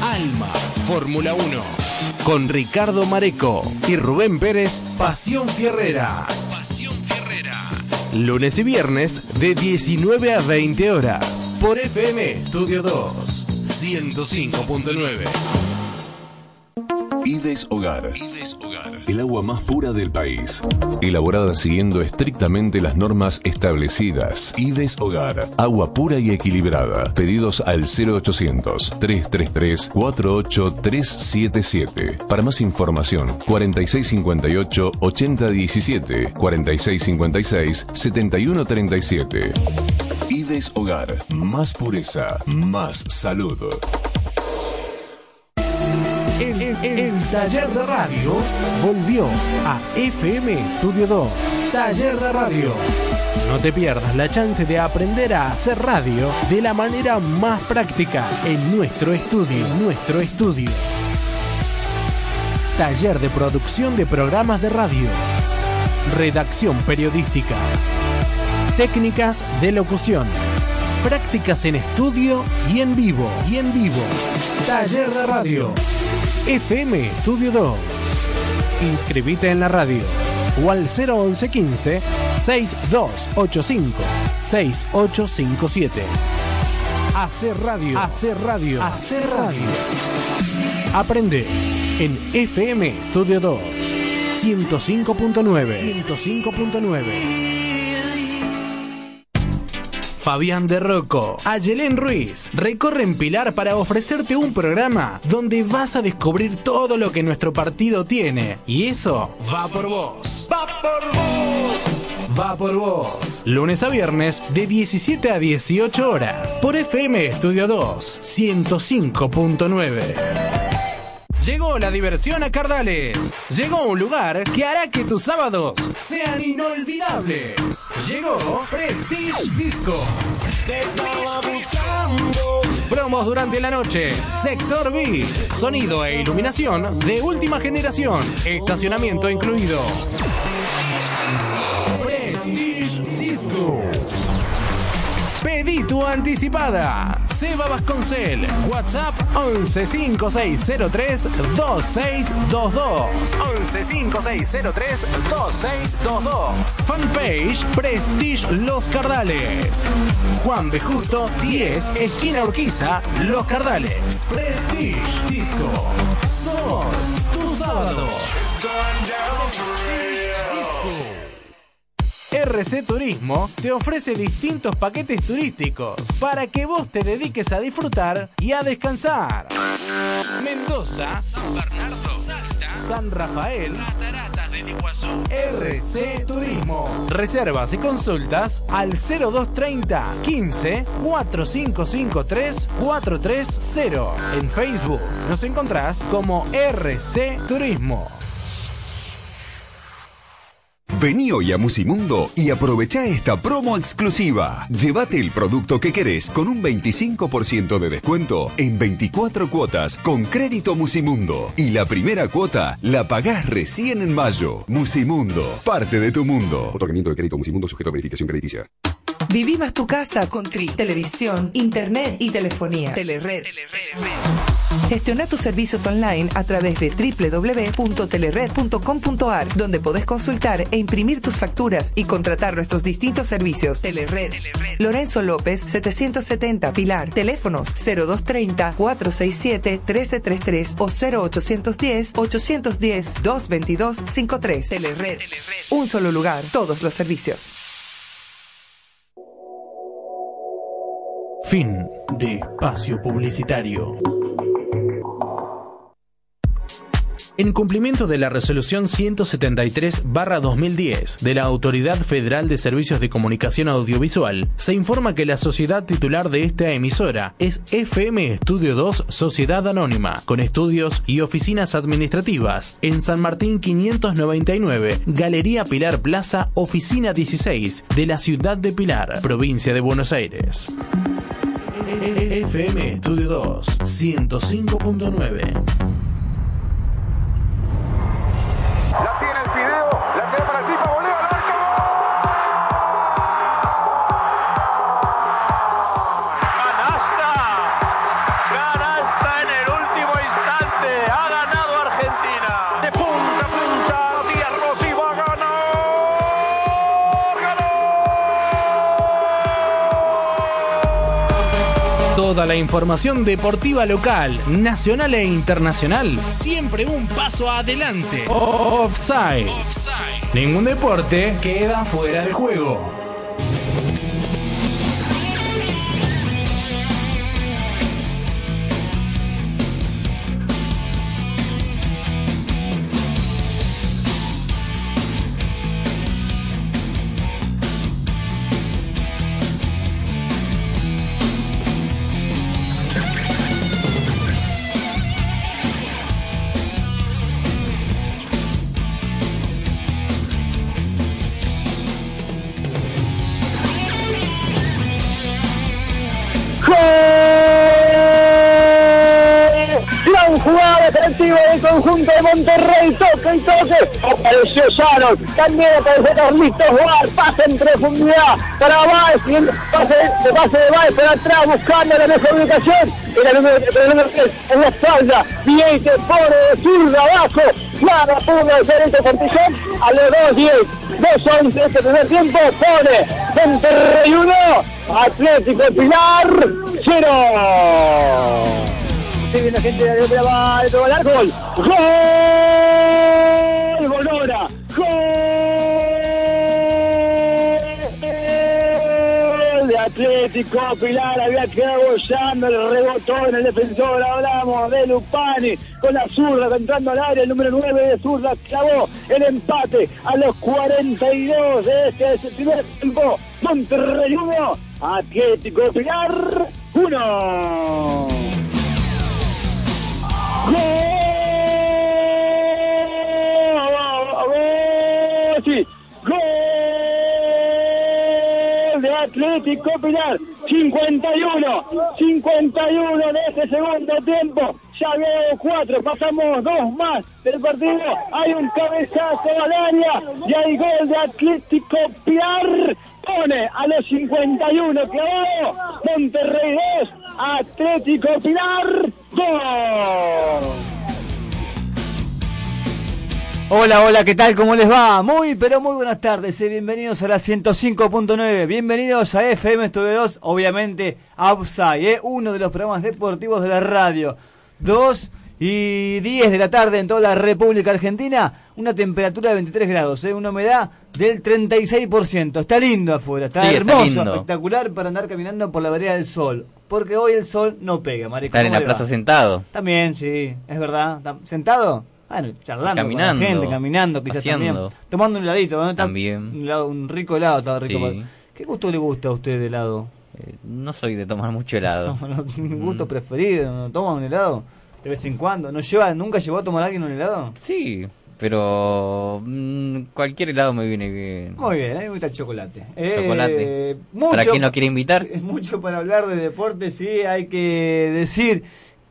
Alma, Fórmula 1. Con Ricardo Mareco y Rubén Pérez, Pasión Fierrera. Pasión Fierrera. Lunes y viernes de 19 a 20 horas. Por FM Estudio 2, 105.9. Ides Hogar. El agua más pura del país. Elaborada siguiendo estrictamente las normas establecidas. Ides Hogar. Agua pura y equilibrada. Pedidos al 0800-333-48377. Para más información, 4658-8017. 4656-7137. Ides Hogar. Más pureza. Más salud. El, taller de radio volvió a FM Estudio 2. Taller de radio. No te pierdas la chance de aprender a hacer radio de la manera más práctica en nuestro estudio. Nuestro estudio. Taller de producción de programas de radio. Redacción periodística. Técnicas de locución. Prácticas en estudio y en vivo. Y en vivo. Taller de radio. FM Estudio 2. Inscribite en la radio o al 01115 6285 6857. Hacer radio, hacer radio, hacer radio. Aprende en FM Estudio 2 105.9 105.9 Fabián de Rocco, Ayelén Ruiz recorren Pilar para ofrecerte un programa donde vas a descubrir todo lo que nuestro partido tiene. Y eso va por vos. ¡Va por vos! Va por vos. Lunes a viernes de 17 a 18 horas. Por FM Estudio 2, 105.9. Llegó la diversión a Cardales. Llegó un lugar que hará que tus sábados sean inolvidables. Llegó Prestige Disco. Promos durante la noche. Sector B. Sonido e iluminación de última generación. Estacionamiento incluido. Prestige Disco. Pedí tu anticipada. Seba Vasconcel. WhatsApp 115603 2622. 115603 2622. Fanpage Prestige Los Cardales. Juan de Justo 10, esquina Urquiza, Los Cardales. Prestige Disco. Somos tu sábado. RC Turismo te ofrece distintos paquetes turísticos para que vos te dediques a disfrutar y a descansar. Mendoza, San Bernardo, Salta, San Rafael, Cataratas del Iguazú. RC Turismo. Reservas y consultas al 0230 15 4553 430. En Facebook nos encontrás como RC Turismo. Vení hoy a Musimundo y aprovecha esta promo exclusiva. Llévate el producto que querés con un 25% de descuento en 24 cuotas con crédito Musimundo. Y la primera cuota la pagás recién en mayo. Musimundo, parte de tu mundo. Otorgamiento de crédito Musimundo sujeto a verificación crediticia. Viví más tu casa con Tri, televisión, internet y telefonía. Telered. Gestiona tus servicios online a través de www.telered.com.ar, donde podés consultar e imprimir tus facturas y contratar nuestros distintos servicios. Telered. Lorenzo López, 770 Pilar. Teléfonos 0230 467 1333 o 0810 810 222 53. Telered. Un solo lugar, todos los servicios. Fin de espacio publicitario. En cumplimiento de la resolución 173-2010 de la Autoridad Federal de Servicios de Comunicación Audiovisual, se informa que la sociedad titular de esta emisora es FM Estudio 2 Sociedad Anónima, con estudios y oficinas administrativas en San Martín 599, Galería Pilar Plaza, Oficina 16 de la ciudad de Pilar, provincia de Buenos Aires. FM Estudio 2 105.9 Toda la información deportiva local, nacional e internacional, siempre un paso adelante. Offside. Ningún deporte queda fuera de juego. Del conjunto de Monterrey, toque y toque, apareció Sharon, también apareció Carlitos Juan, pase en profundidad para Baez, pase, pase de Baez para atrás, buscando la mejor ubicación, era el número, el número 3 en la espalda, que pone de zurda abajo, nada pudo hacer este partizón, a los 2-10, 2-11 este primer tiempo, pone Monterrey 1, Atlético Pilar 0 viene la gente de otra va de todo el árbol. ¡Gol! ¡Golora! ¡Gol! De Atlético Pilar había quedado bollando, el rebotó en el defensor, hablamos de Lupani con la zurda entrando al área, el número 9 de zurda clavó el empate a los 42 de este primer tiempo. Monterrey 1, Atlético Pilar 1. ¡Gol! ¡Gol de Atlético Pilar! 51, 51 de este segundo tiempo. Ya había cuatro, pasamos dos más del partido. Hay un cabezazo al área y hay gol de Atlético Pilar. Pone a los 51 clavado. Monterrey 2, Atlético Pilar Hola, hola, ¿qué tal? ¿Cómo les va? Muy, pero muy buenas tardes. y bienvenidos a la 105.9. Bienvenidos a FM Estudio 2, obviamente Upside, ¿eh? uno de los programas deportivos de la radio. 2 y 10 de la tarde en toda la República Argentina. Una temperatura de 23 grados, ¿eh? una humedad del 36%. Está lindo afuera, está hermoso, espectacular para andar caminando por la vereda del sol porque hoy el sol no pega, marico. Estar en la plaza sentado. También, sí, es verdad. ¿Sentado? Bueno, charlando caminando, con la gente, caminando, quizás también. Tomando un heladito, ¿no? También. Un, rico helado, estaba rico. ¿Qué gusto le gusta a usted de helado? Eh, no soy de tomar mucho helado. ¿Un gusto mm. preferido? ¿No toma un helado? De vez en cuando. ¿No lleva, ¿Nunca llevó a tomar alguien un helado? Sí, pero mm, cualquier helado me viene bien. Muy bien, a mí me gusta el chocolate. Chocolate. mucho, ¿Para quién no quiere invitar? Es mucho para hablar de deporte, sí, hay que decir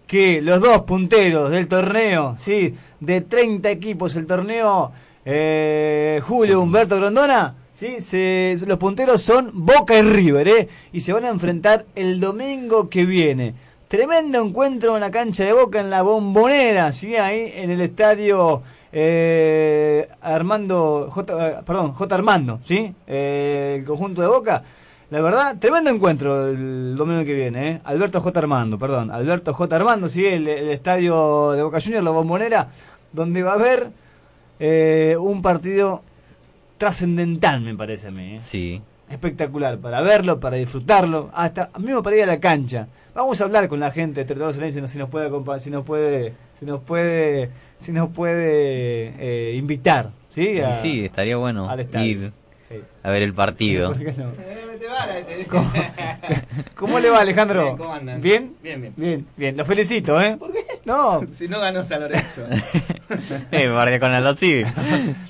que los dos punteros del torneo, sí, de 30 equipos el torneo, eh, Julio Humberto Grondona, sí, se, los punteros son Boca y River, ¿eh? y se van a enfrentar el domingo que viene. Tremendo encuentro en la cancha de Boca en la Bombonera, sí, ahí en el estadio eh, Armando, J, eh, perdón, J. Armando, ¿sí? Eh, el conjunto de Boca. La verdad, tremendo encuentro el domingo que viene, ¿eh? Alberto J. Armando, perdón, Alberto J. Armando, sí, el, estadio de Boca Juniors, la bombonera, donde va a haber eh, un partido trascendental, me parece a mí. Sí. Espectacular, para verlo, para disfrutarlo, hasta a mismo para ir a la cancha. Vamos a hablar con la gente de Territorio Silencio si nos puede si nos puede si nos puede si nos puede eh, invitar, ¿sí? sí, estaría bueno ir a ver el partido. ¿Cómo, le va, Alejandro? ¿Cómo andan? ¿Bien? Bien, bien. Bien, bien. Lo felicito, ¿eh? ¿Por qué? No. si no ganó San Lorenzo. eh, me con el sí.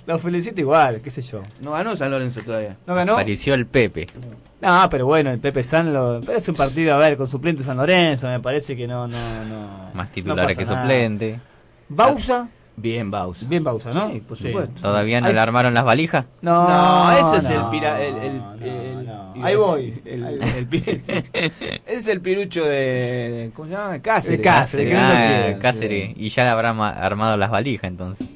Lo felicito igual, qué sé yo. No ganó San Lorenzo todavía. ¿No ganó? Apareció el Pepe. No, pero bueno, el Pepe San lo... Pero es un partido, a ver, con suplente San Lorenzo, me parece que no... no, no Más titulares que suplente. Bausa. Bien Bausa. Bien Bausa, ¿no? Sí, por supuesto. ¿Todavía no le armaron las valijas? No, no, ese es el, pira, el, el, Ahí voy. El, ese es el pirucho de, ¿cómo se llama? Cáceres. Cáceres. Ah, Cáceres. Y ya le habrán armado las valijas entonces.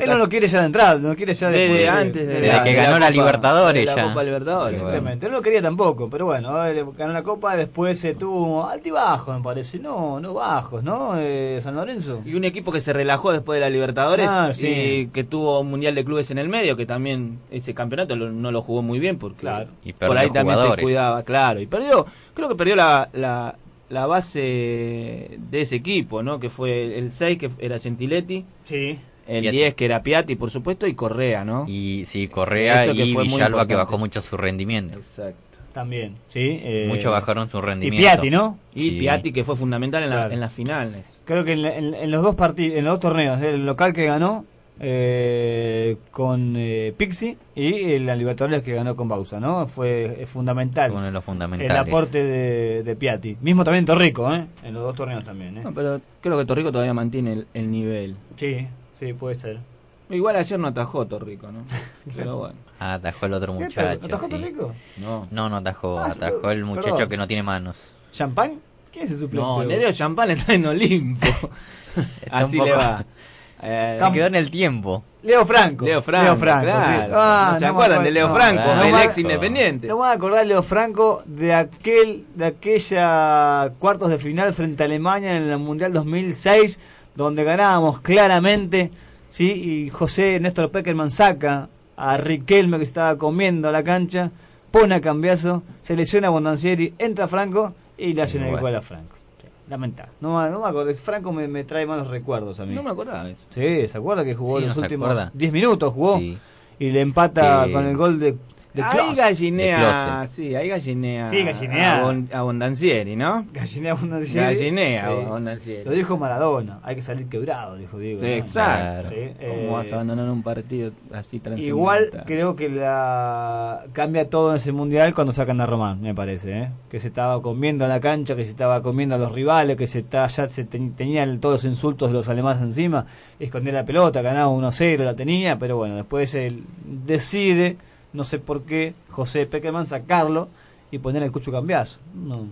Él no lo quiere ya de entrada, no quiere ya Desde después, antes de Desde la- que de ganó la Copa- Libertadores de la. Copa Libertadores. Exactamente, él no lo quería tampoco, pero bueno, él ganó la copa, después se tuvo altibajos, me parece, no, no bajos, ¿no? Eh, San Lorenzo. Y un equipo que se relajó después de la Libertadores Ah, sí. y que tuvo un Mundial de Clubes en el medio, que también ese campeonato lo- no lo jugó muy bien porque Claro. Y por perdió ahí también se cuidaba, claro. Y perdió, creo que perdió la, la, la base de ese equipo, ¿no? Que fue el 6, que era Gentiletti, Sí. El Piatti. 10, que era Piatti, por supuesto, y Correa, ¿no? Y sí, Correa Eso que y fue muy Villalba que bajó mucho su rendimiento. Exacto. También, sí. eh, Mucho bajaron su Y rendimiento. Piatti, ¿no? Y Sí. Piatti, que fue fundamental en, la- Claro. en las finales. Creo que en, en- en los dos partidos, en los dos torneos, ¿eh? el local que ganó eh, con eh, Pixi y la Libertadores que ganó con Bausa, ¿no? Fue eh, fundamental Uno de los el fundamentales. aporte de, de Piatti. Mismo también Torrico, ¿eh? En los dos torneos también, ¿eh? No, pero creo que Torrico todavía mantiene el, el nivel. Sí, sí, puede ser. Igual ayer no atajó Torrico, ¿no? Pero bueno. Ah, atajó el otro ¿Qué muchacho. ¿Atajó sí. Torrico? No. No, no atajó. Ah, atajó el muchacho perdón. que no tiene manos. ¿Champán? ¿Quién es el suplente? No, Nereo Champán está en Olimpo. Así le va. Eh, Se quedó en el tiempo. Leo Franco. Leo Franco, claro. sí. Ah, ¿No se acuerdan acuerdo. de Leo No, Franco? claro. el ex independiente. No me voy a acordar, Leo Franco, de aquel de aquella cuartos de final frente a Alemania en el Mundial 2006, donde ganábamos claramente, ¿sí? Y José Néstor Peckerman saca a Riquelme que estaba comiendo a la cancha, pone a cambiazo, se lesiona a Bondancieri, entra Franco y le hacen el gol a Franco. Sí, Lamentable. No, me- no me acuerdo. Franco me, me trae malos recuerdos a mí. No me acordaba eso. Sí, ¿se acuerda que jugó Sí, los ¿no se últimos acuerda? 10 minutos? Jugó Sí. y le empata con el gol de, ahí Klose. gallinea, sí, ahí gallinea. Sí, gallinea. A, Bon- a Bondancieri, ¿no? Gallinea Bondancieri. Gallinea Sí. a. Lo dijo Maradona, hay que salir quebrado, dijo Diego. Sí, ¿no? exacto. Sí, ¿Cómo eh, vas a abandonar un partido así trascendental? Igual creo que la cambia todo en ese mundial cuando sacan a Román, me parece, ¿eh? que se estaba comiendo en la cancha, que se estaba comiendo a los rivales, que se está, ya se ten- tenían todos los insultos de los alemanes encima, escondía la pelota, ganaba 1-0, la tenía, pero bueno, después él decide, no sé por qué, José Peckerman sacarlo y poner al Cucho Cambiazo. No.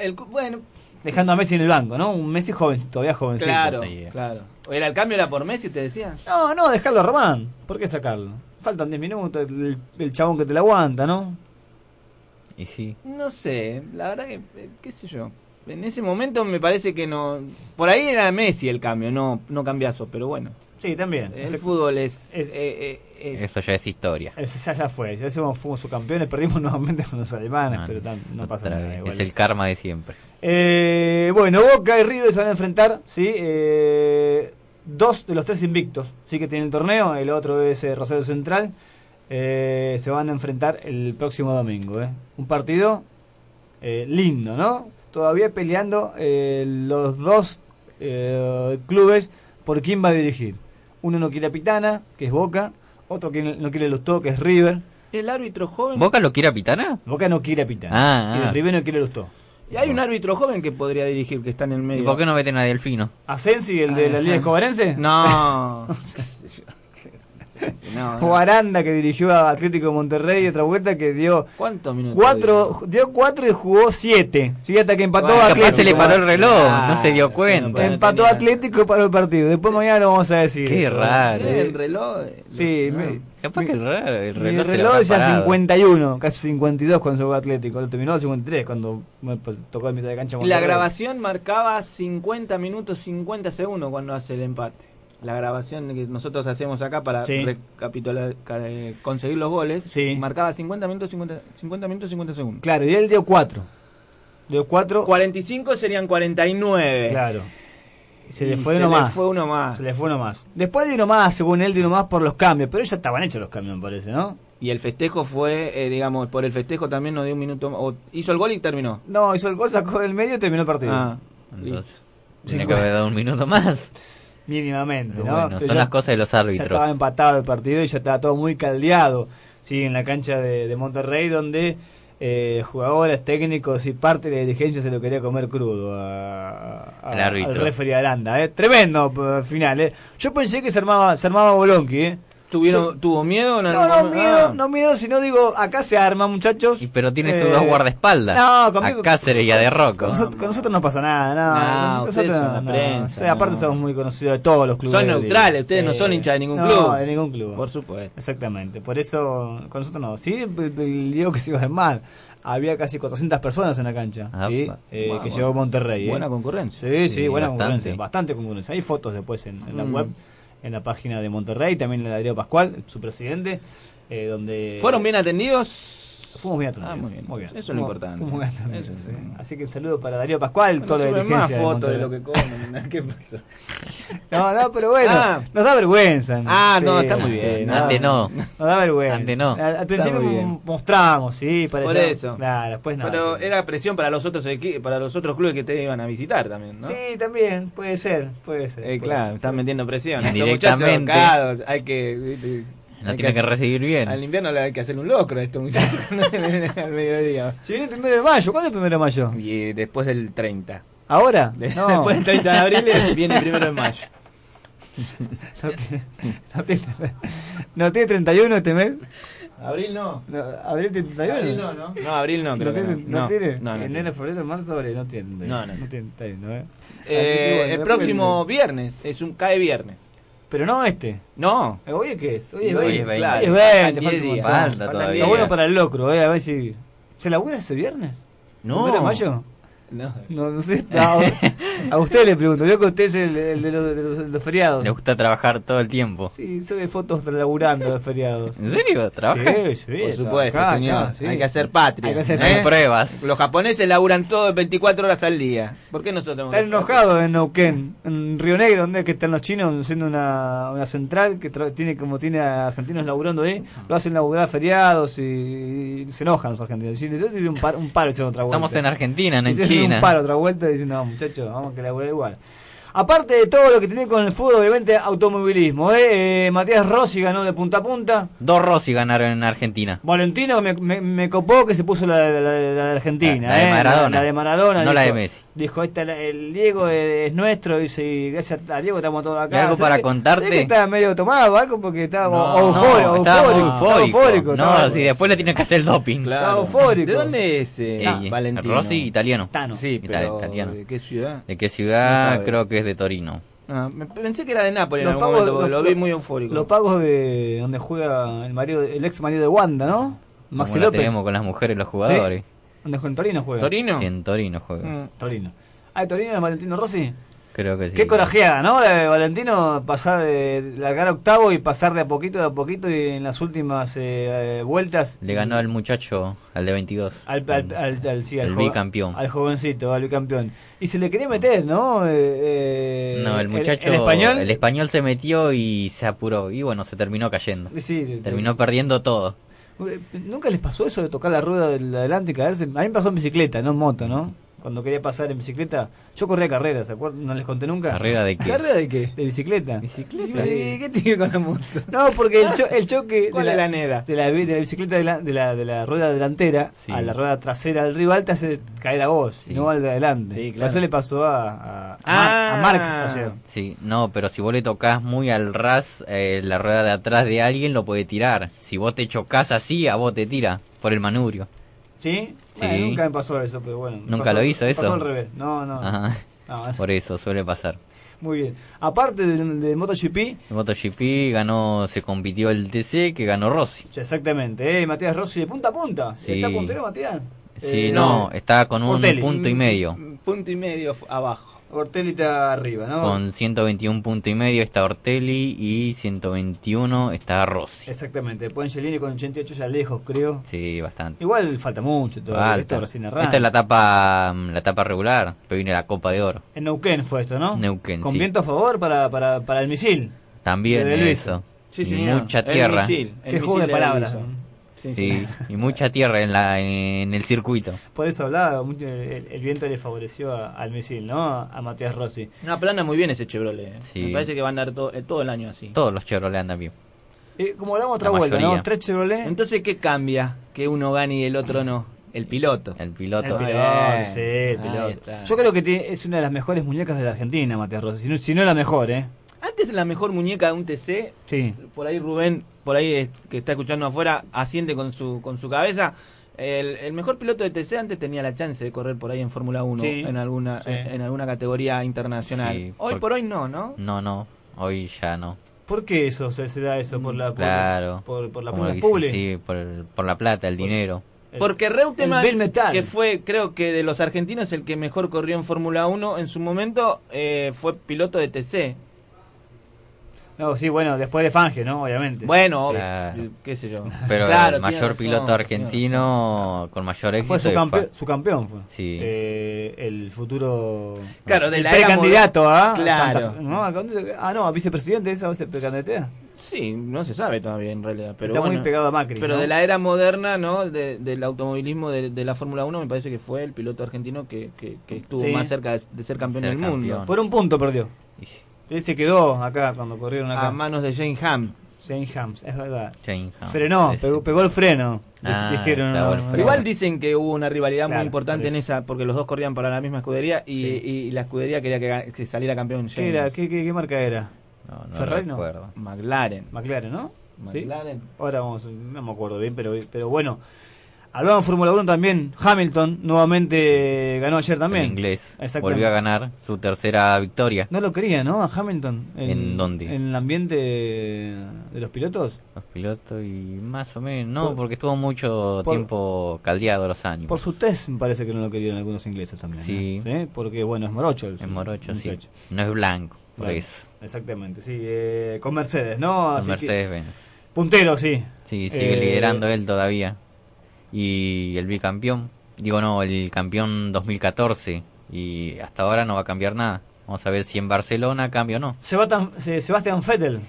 El bueno, Dejando a Messi en el banco, ¿no? Un Messi joven, todavía jovencito. claro, claro. ¿Era el cambio era por Messi, te decía? No, no, dejarlo a Román. ¿Por qué sacarlo? Faltan 10 minutos, el, el chabón que te la aguanta, ¿no? Y sí. No sé, la verdad que, eh, qué sé yo. En ese momento me parece que no... Por ahí era Messi el cambio, no, no cambiazo, pero bueno. Sí, también. El Ese- fútbol es... es- eh, eh, es- Eso ya es historia. ese ya, ya fue, ya somos, fuimos subcampeones, perdimos nuevamente con los alemanes, Ah, pero tan- no pasa nada. igual. Es el karma de siempre. Eh, bueno, Boca y River se van a enfrentar, ¿sí? Eh, dos de los tres invictos, sí que tienen el torneo, el otro es eh, Rosario Central. Eh, se van a enfrentar el próximo domingo, ¿eh? Un partido eh, lindo, ¿no? Todavía peleando eh, los dos eh, clubes por quién va a dirigir. Uno no quiere a Pitana, que es Boca, otro que no quiere Lustó, que es River. el árbitro joven... ¿Boca lo quiere a Pitana? Boca no quiere a Pitana. Ah, y ah. el River no quiere Lustó. Y hay un árbitro joven que podría dirigir, que está en el ¿Y medio. por qué no meten a Delfino? ¿Asensi, el de la Liga Escobarense? No. no, no. O Aranda que dirigió a Atlético de Monterrey y otra vuelta que dio ¿Cuántos minutos? cuatro, dio cuatro y jugó siete. Sí, hasta que empató Bueno, a Atlético. se le paró el reloj, Ah, no se dio cuenta. Empató a Atlético y paró el partido. Después mañana lo vamos a decir. Qué raro. Sí, el reloj. eh, Sí, no. me- Capaz que es raro. El Mi reloj, se le reloj parado. 51, casi 52 cuando se jugó Atlético. Lo terminó a 53 cuando pues, tocó en mitad de cancha. La Monterrey. grabación marcaba 50 minutos 50 segundos cuando hace el empate. La grabación que nosotros hacemos acá para Sí. recapitular, ca- eh, conseguir los goles, Sí. marcaba 50 minutos 50, 50 minutos 50 segundos. Claro, y él dio cuatro. Dio cuatro. 45 serían 49. Claro. Y se le Y fue se uno le más. fue uno más. Se le fue uno más. Después dio uno más, según él, dio uno más por los cambios. Pero ya estaban hechos los cambios, me parece, ¿no? Y el festejo fue, eh, digamos, por el festejo también nos dio un minuto, o hizo el gol y terminó. No, hizo el gol, sacó del medio y terminó el partido. Ah, Entonces, tiene que haber dado un minuto más. Mínimamente, ¿no? bueno, son ya- las cosas de los Ya árbitros. estaba empatado el partido y ya estaba todo muy caldeado. Sí, en la cancha de, de Monterrey, donde eh, jugadores, técnicos y parte de la dirigencia se lo quería comer crudo a, a- El árbitro. al referee Aranda. ¿eh? Tremendo eh, final. ¿eh? Yo pensé que se armaba, se armaba Bolonqui, ¿eh? ¿Tuvieron, ¿Tuvo miedo? en No, algún no, momento? miedo, Ah. no miedo, sino digo, acá se arma, muchachos. Y pero tiene sus Eh, dos guardaespaldas. No, conmigo. A Cáceres y a De Rocco. Con, nosotros, con nosotros no pasa nada, no. No, nosotros son la no. prensa, O sea, aparte no. somos muy conocidos de todos los clubes. Son de- neutrales, ustedes no son hinchas de ningún No, club. de ningún club. Por supuesto. Exactamente, por eso con nosotros no. Sí, el Diego que se iba a armar. Había casi 400 personas en la cancha, Ah, ¿sí? Eh, que llegó Monterrey. ¿eh? Buena concurrencia. Sí, sí, Sí, buena bastante. concurrencia, bastante concurrencia. Hay fotos después en, en la Mm. web, en la página de Monterrey, también de Adriano Pascual, su presidente, eh, donde... ¿Fueron bien atendidos? Fuimos bien atendidos. Ah, muy bien. Muy bien. Eso es lo importante. fuimos bien atendidos, Eso es sí. Así que un saludo para Darío Pascual, No toda la más de fotos de lo que comen. ¿Qué pasó? No, no, pero bueno, Ah. nos da vergüenza. Ah, no, está muy bien. da- Antes no. Nos da vergüenza. Antes no. Al, al principio muy mostramos, sí, Por parecía- eso. Claro, después nada. Pero era presión para los otros para los otros clubes que ustedes iban a visitar también, ¿no? Sí, también, puede ser, puede ser. Eh, puede claro, ser. están metiendo presión. Estos Indirectamente. muchachos hay que... La hay tiene que hacer- recibir bien. Al invierno le hay que hacer un locro a estos muchachos al mediodía. Si viene el primero de mayo, ¿cuándo es el primero de mayo? Y eh, después del 30. ¿Ahora? De- No. Después del 30 de abril eh, viene el primero de mayo. No tiene, no tiene, no tiene 31 este mes. Abril no. No, ¿Abril tiene 31? Abril no, ¿no? No, abril no, ¿No creo que tiene? no. ¿No tiene? No, no Enero, febrero, marzo, abril, no tiene. 31. No, no. No tiene 31, ¿eh? Eh, que bueno, el próximo viernes, es un cae viernes. Pero no este. No. Eh, ¿Hoy qué es? Hoy es Hoy 20. es 20. claro, Hoy es faltan 20, 10 falta un días. montón. Falta Faltan todavía. Está bueno para el locro, eh, a ver si... ¿Se labura ese viernes? No. ¿Primero de mayo? No. No, no sé. no, a usted le pregunto. Veo que usted es el, el de, los, de los- de los feriados. Le gusta trabajar todo el tiempo. Sí, se ve fotos laburando de feriados. ¿En serio? ¿Trabaja? Sí, sí. Por supuesto, acá, señor. acá, sí. Hay que hacer patria. Hay que hacer ¿eh? pruebas. Los japoneses laburan todo 24 horas al día. ¿Por qué nosotros Están enojados en Neuquén, en Río Negro, donde es que están los chinos haciendo una, una central que tra- tiene como tiene a argentinos laburando ahí, lo hacen laburar feriados y, y se enojan los argentinos. Dicen, "Eso es un paro, un paro hicieron otra vuelta. Estamos en Argentina, no en China. Un paro otra vuelta diciendo, no muchachos, vamos que laburar igual. Aparte de todo lo que tiene con el fútbol, obviamente automovilismo, ¿eh? Eh, Matías Rossi ganó de punta a punta. Dos Rossi ganaron en Argentina. Valentino me, me, me copó que se puso la, la- la- la de Argentina. La- la de ¿eh? Maradona. La, de Maradona. No la de Messi. Dijo, esta, la- el Diego es, es nuestro, dice, y gracias a Diego estamos todos acá. ¿Y algo ¿Sabés para que- contarte? que estaba medio tomado, algo porque estaba No, eufórico. No, estaba eufórico, eufórico. eufórico, No, estaba- si después le tienen que hacer el doping. Claro. Estaba eufórico. ¿De dónde es eh, Eh, Valentino? Rossi, italiano. Tano. Sí, Ita- pero italiano. ¿de qué ciudad? ¿De qué ciudad? Creo que es de Torino. Ah, me- pensé que era de Nápoles en algún pagos- momento, los- lo vi muy eufórico. Los pagos de donde juega el marido, el ex marido de Wanda, ¿no? Maxi Como la López. tenemos con las mujeres y los jugadores. ¿Dónde juega en Torino juega? ¿Torino? Sí, en Torino juega. Mm. Torino. Ah, Torino es Valentino Rossi. Creo que sí. Qué corajeada, ¿no? De Valentino pasar de largar octavo y pasar de a poquito de a poquito y en las últimas eh, eh, vueltas Le ganó al muchacho, al de 22. al, al, al, al- sí, bicampeón. Al jovencito, al bicampeón. Y se le quería meter, ¿no? Eh, eh, No, el muchacho. El, español. el español se metió y se apuró. Y bueno, se terminó cayendo. Sí, sí, Terminó perdiendo todo. Eh, ¿Nunca les pasó eso de tocar la rueda del adelante y caerse? A mí me pasó en bicicleta, no en moto, ¿no? Cuando quería pasar en bicicleta, yo corría carreras, ¿se acuerdan? ¿No les conté nunca? ¿Carrera de qué? ¿Carrera de qué? ¿De bicicleta? ¿Bicicleta? Sí. ¿Y ¿Qué tiene con la moto? No, porque el, cho- el choque ¿Cuál de, es la, la neda? de, la, de la bicicleta de la, de la, de la rueda delantera Sí. a la rueda trasera del rival te hace caer a vos, Sí. no al de adelante. Sí, claro. Eso le pasó a, a, Ah. A ayer. Sí, no, pero si vos le tocas muy al ras, eh, la rueda de atrás de alguien lo puede tirar. Si vos te chocas así, a vos te tira por el manubrio. ¿Sí? Sí. Bueno, nunca me pasó eso, pero bueno. ¿Nunca pasó- lo hizo eso? Pasó al revés. No, no. Ajá. No, Por eso suele pasar. Muy bien. Aparte de, de MotoGP, MotoGP ganó, se compitió el TC que ganó Rossi. exactamente, eh, Matías Rossi de punta a punta. Sí. ¿Está puntero Matías? Sí, Eh, no, está con un punto y medio. Punto y medio abajo. Ortelli está arriba, ¿no? Con 121 punto y medio está Ortelli y 121 está Rossi. Exactamente. Después Angelini con 88 ya lejos, creo. Sí, bastante. Igual falta mucho todavía. Falta. Esto recién arranca. Esta es la etapa, la etapa regular, pero viene la Copa de Oro. En Neuquén fue esto, ¿no? Neuquén, Con sí. viento a favor para, para, para el misil. También eso. Sí, señor. mucha El tierra. misil, el Qué juego misil de palabras. Edison. Sí, Sí, y mucha tierra en la en el circuito. Por eso hablaba, mucho, el, el viento le favoreció a- al misil, ¿no? A, Matías Rossi. No, plana muy bien ese Chevrolet. eh. Sí. Me parece que va a andar todo, eh, todo el año así. Todos los Chevrolet andan bien. Eh, como hablamos otra La vuelta, ¿no? Tres Chevrolet. Entonces, ¿qué cambia que uno gane y el otro no? El piloto. El El piloto. piloto, bien. sí, el piloto. Yo creo que tiene- es una de las mejores muñecas de la Argentina, Matías Rossi. Si no, si no la mejor, ¿eh? Antes es la mejor muñeca de un TC. Sí. Por ahí Rubén, por ahí es- que está escuchando afuera, asiente con su, con su cabeza. El, el mejor piloto de TC antes tenía la chance de correr por ahí en Fórmula 1 Sí, en alguna sí. en, en alguna categoría internacional. Sí, hoy por- por hoy no, ¿no? No, no, hoy ya no. ¿Por qué eso se, se da eso? ¿Por la, por, Claro. por, por la plata? Sí, por, el- por la plata, el dinero. El- Porque Reutemann, que fue, creo que de los argentinos, el que mejor corrió en Fórmula 1, en su momento eh, fue piloto de TC. No, sí, bueno, después de Fangio, ¿no? Obviamente. Bueno, Claro. qué sé yo. Pero Claro, el mayor razón, piloto argentino con mayor éxito Fue su, es campe- Fa- su campeón, fue. Sí. Eh, el futuro. Claro, de el la era precandidato a. Claro. Santa ¿no? ¿A dónde- Ah, no, a vicepresidente, esa se precandidatea. Sí, no se sabe todavía en realidad. Pero Está muy pegado a Macri. Pero ¿no? de la era moderna, ¿no? De- del automovilismo de, de la Fórmula 1, me parece que fue el piloto argentino que, que, que estuvo Sí. más cerca de, de ser campeón Ser del mundo. campeón. Por un punto perdió. y sí, Él se quedó acá cuando corrieron acá. A manos de Jane Ham. Jane Hams, es verdad. Jane Ham. Frenó, pegó, pegó el freno. Ah, dijeron. no, no. Igual dicen que hubo una rivalidad Claro, muy importante por en esa, porque los dos corrían para la misma escudería y, Sí. y la escudería quería que, saliera campeón ¿Qué, James. era? ¿Qué, qué, qué marca era? No, no Ferrari no. recuerdo. McLaren. McLaren, ¿no? ¿Sí? McLaren. Ahora vamos, no me acuerdo bien, pero, pero bueno. Hablando de Fórmula 1 también, Hamilton nuevamente ganó ayer también. El inglés volvió a ganar su tercera victoria. No lo quería, ¿no? A Hamilton. ¿En dónde? En el ambiente de los pilotos. Los pilotos y más o menos. No, Por- porque estuvo mucho por- tiempo caldeado los años. Por su test me parece que no lo querían algunos ingleses también. Sí. ¿no? ¿Sí? Porque, bueno, es morocho. el- Es morocho, sí. muchacho. No es blanco, por Claro, eso. Exactamente, sí. eh, con Mercedes, ¿no? Con Así que- Mercedes-Benz. puntero, sí. Sí, sigue Eh, liderando él todavía. Y el bicampeón, digo no, el campeón 2014. Y hasta ahora no va a cambiar nada. Vamos a ver si en Barcelona cambia o no. Sebastian, Se- Sebastian Vettel,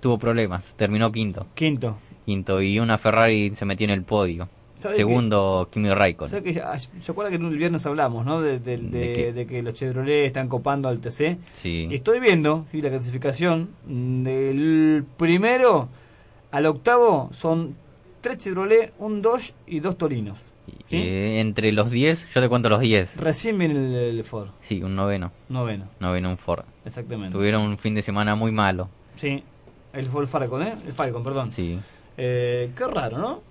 Tuvo problemas, terminó quinto. quinto. Quinto y una Ferrari se metió en el podio. ¿Sabe Segundo, Kimi Raikkonen. que, ¿Se acuerda que el viernes hablamos, ¿no? De, de- de- ¿De qué? de que los Chevrolet están copando al TC. Sí. Y estoy viendo sí, la clasificación mm, del primero al octavo son tres Chevrolet, un Dodge y dos Torinos. ¿sí? Eh, entre los 10, yo te cuento los 10. Recién viene el, el Ford, Sí, un noveno. noveno, Noveno un Ford. exactamente. Tuvieron un fin de semana muy malo. Sí, el, el Falcon, ¿eh? El Falcon, perdón. Sí. Eh, qué raro, ¿no?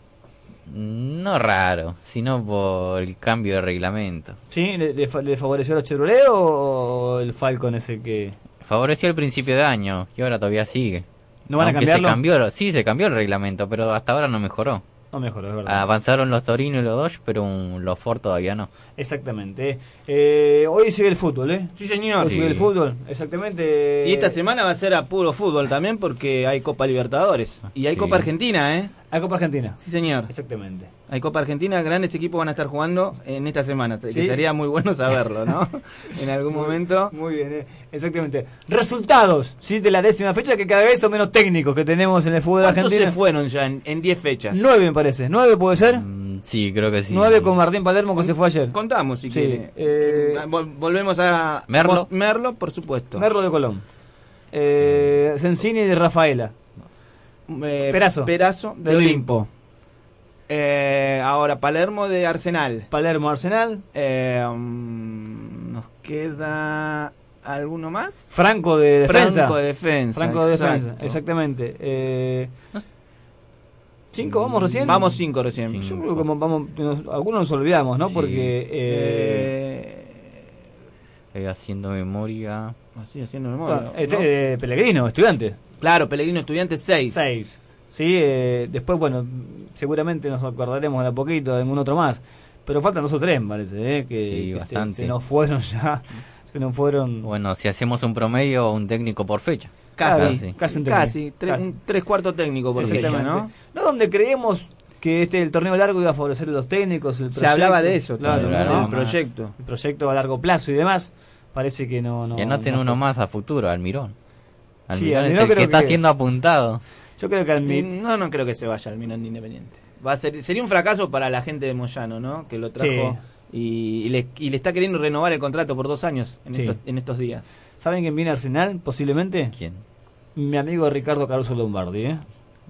No raro, sino por el cambio de reglamento. ¿Sí? ¿Le, le fa- le favoreció a los Chevrolet o el Falcon es el que...? Favoreció al principio de año y ahora todavía sigue. ¿No van a Aunque cambiarlo? Se cambió, sí, se cambió el reglamento, pero hasta ahora no mejoró. No mejor, es verdad. Avanzaron los Torino y los Dodge, pero un- los Ford todavía no. Exactamente. Eh, hoy sigue el fútbol, ¿eh? Sí, señor. Hoy Sí. sigue el fútbol, exactamente. Y esta semana va a ser a puro fútbol también porque hay Copa Libertadores. Y hay Sí. Copa Argentina, ¿eh? Hay Copa Argentina. Sí, señor. Exactamente. Hay Copa Argentina, grandes equipos van a estar jugando en esta semana. Que Sí. sería muy bueno saberlo, ¿no? en algún momento. Muy bien, eh, exactamente. Resultados, ¿sí? De la décima fecha, que cada vez son menos técnicos que tenemos en el fútbol ¿Cuántos argentino. se fueron ya en en 10 fechas? Nueve, me parece. Nueve puede ser. Mm, Sí, creo que sí. Nueve con Martín Palermo que se fue ayer. Contamos si Sí, quiere. eh, Vol- volvemos a Merlo. Merlo, por supuesto. Merlo de Colón. Eh, Sensini de Rafaela. Eh, Perazo. Perazo de De Olimpo. Eh, ahora Palermo de Arsenal. Palermo Arsenal. Eh, mm, nos queda alguno más. Franco de defensa. Franco de defensa. Franco de defensa, exactamente. Eh, ¿Cinco vamos recién? Vamos cinco recién. Yo creo que vamos, vamos- nos- algunos nos olvidamos, ¿no? Sí. Porque eh, Eh, Eh, haciendo memoria. así haciendo memoria. bueno, ¿no? este, eh, Pellegrino, estudiante. Claro, Pellegrino Estudiante 6. Seis. Sí, eh, después, bueno, seguramente nos acordaremos de a poquito de algún otro más. Pero faltan dos o tres, me parece, ¿eh? Que, Sí, que bastante. se nos fueron ya. Se nos fueron. Bueno, si hacemos un promedio, un técnico por fecha. Casi. Casi. Casi un técnico. Casi. Tres, Casi. un tres cuartos técnico por fecha, Exactamente. ¿no? ¿no? donde creíamos que este el torneo largo iba a favorecer a los técnicos, el Se hablaba de eso, claro, claro, más. proyecto. el proyecto a largo plazo y demás. Parece que no. no y anoten no uno fue. más a futuro, Almirón. Sí, Almirón es Almirón el que creo está que- siendo apuntado. Yo creo que No, no creo que se vaya al Milan Independiente. Va a ser, sería un fracaso para la gente de Moyano, ¿no? Que lo trajo y, y le, y le está queriendo renovar el contrato por dos años en, Sí. estos, en estos días. ¿Saben quién viene a Arsenal? Posiblemente. ¿Quién? Mi amigo Ricardo Caruso Lombardi, ¿eh?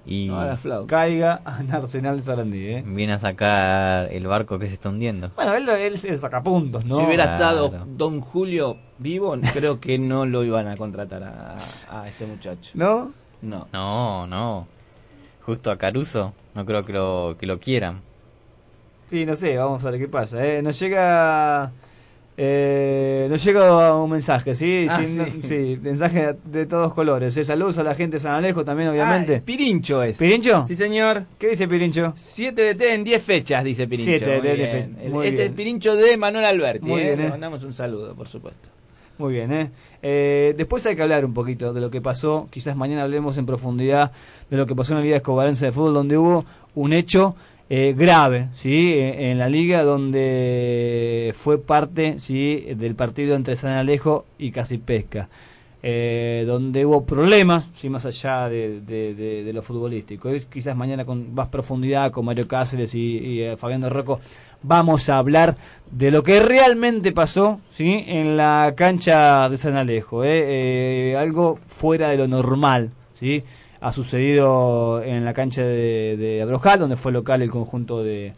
Y No, caiga en Arsenal de Sarandí. ¿eh? viene a sacar el barco que se está hundiendo. Bueno, él, él se saca puntos, ¿no? Si hubiera Claro. estado Don Julio vivo, creo que no lo iban a contratar a, a este muchacho. ¿No? No. No, no. Justo a Caruso, no creo que lo, que lo quieran. Sí, no sé, vamos a ver qué pasa. ¿eh? Nos llega. Eh, nos llega un mensaje, ¿sí? Ah, Sin- sí. sí, mensaje de todos colores. ¿eh? Saludos a la gente de San Alejo también, obviamente. Ah, Pirincho es. ¿Pirincho? Sí, señor. ¿Qué dice Pirincho? 7 de T en 10 fechas, dice Pirincho. Siete de Muy T en bien. 10 fe- El- muy este es Pirincho de Manuel Alberti. Muy ¿eh? bien, Le ¿eh? mandamos un saludo, por supuesto. Muy bien, ¿eh? Eh, Después hay que hablar un poquito de lo que pasó. Quizás mañana hablemos en profundidad de lo que pasó en la Liga Escobarense de Fútbol, donde hubo un hecho eh, grave, ¿sí? Eh, En la liga donde fue parte, ¿sí? Del partido entre San Alejo y Casi Pesca. Eh, donde hubo problemas, ¿sí? más allá de, lo futbolístico. Quizás mañana con más profundidad con Mario Cáceres y, y, eh, Fabián de Rocco vamos a hablar de lo que realmente pasó ¿sí? en la cancha de San Alejo. ¿eh? Eh, algo fuera de lo normal. ¿sí? Ha sucedido en la cancha de, de Abrojal, donde fue local el conjunto de,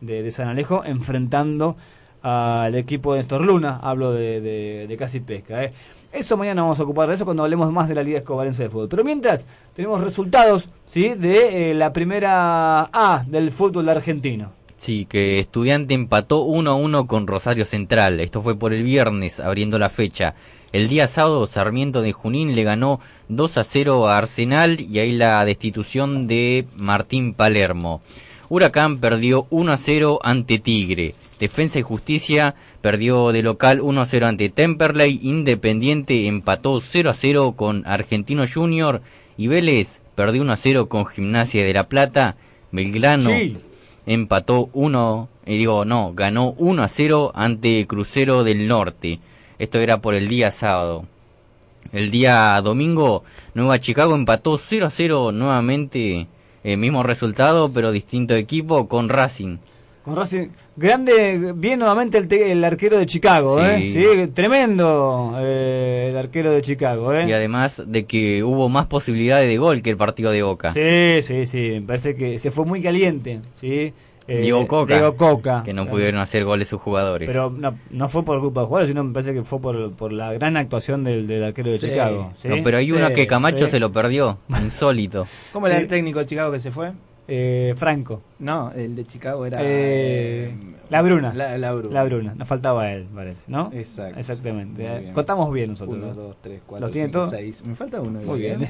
de, San Alejo, enfrentando al equipo de Néstor Luna. Hablo de, de, de Casi Pesca. ¿eh? Eso mañana vamos a ocupar de eso cuando hablemos más de la Liga Escobarense de Fútbol. Pero mientras, tenemos resultados ¿sí? de eh, la primera A del fútbol argentino. Sí, que Estudiante empató 1 a 1 con Rosario Central. Esto fue por el viernes, abriendo la fecha. El día sábado, Sarmiento de Junín le ganó 2 a 0 a Arsenal y ahí la destitución de Martín Palermo. Huracán perdió 1 a 0 ante Tigre. Defensa y Justicia perdió de local 1 a 0 ante Temperley. Independiente empató 0 a 0 con Argentino Junior. Y Vélez perdió 1 a 0 con Gimnasia de la Plata. Belgrano Sí. empató 1, eh, digo, no, ganó 1 a 0 ante Crucero del Norte. Esto era por el día sábado. El día domingo, Nueva Chicago empató 0 a 0 nuevamente, el mismo resultado, pero distinto equipo con Racing. Con Racing, grande, bien nuevamente el, te- el arquero de Chicago, Sí. ¿eh? Sí, tremendo eh, el arquero de Chicago, ¿eh? Y además de que hubo más posibilidades de gol que el partido de Boca. Sí, sí, sí, me parece que se fue muy caliente, ¿sí? Eh, Diego Coca, Diego Coca. que no pudieron hacer goles sus jugadores. Pero no, no fue por culpa de jugadores, sino me parece que fue por, por la gran actuación del, del arquero de Sí. Chicago. ¿sí? No, pero hay Sí, uno que Camacho sí. se lo perdió, insólito. ¿Cómo era Sí. el técnico de Chicago que se fue? Eh, Franco. No, el de Chicago era. Eh, la Bruna. La, la Bruna. La Bruna. Nos faltaba él, parece, ¿no? Exacto. Exactamente. Eh, bien. Contamos bien nosotros. Uno, ¿no? dos, tres, cuatro, ¿Los tiene todos? seis. Me falta uno. Muy bien.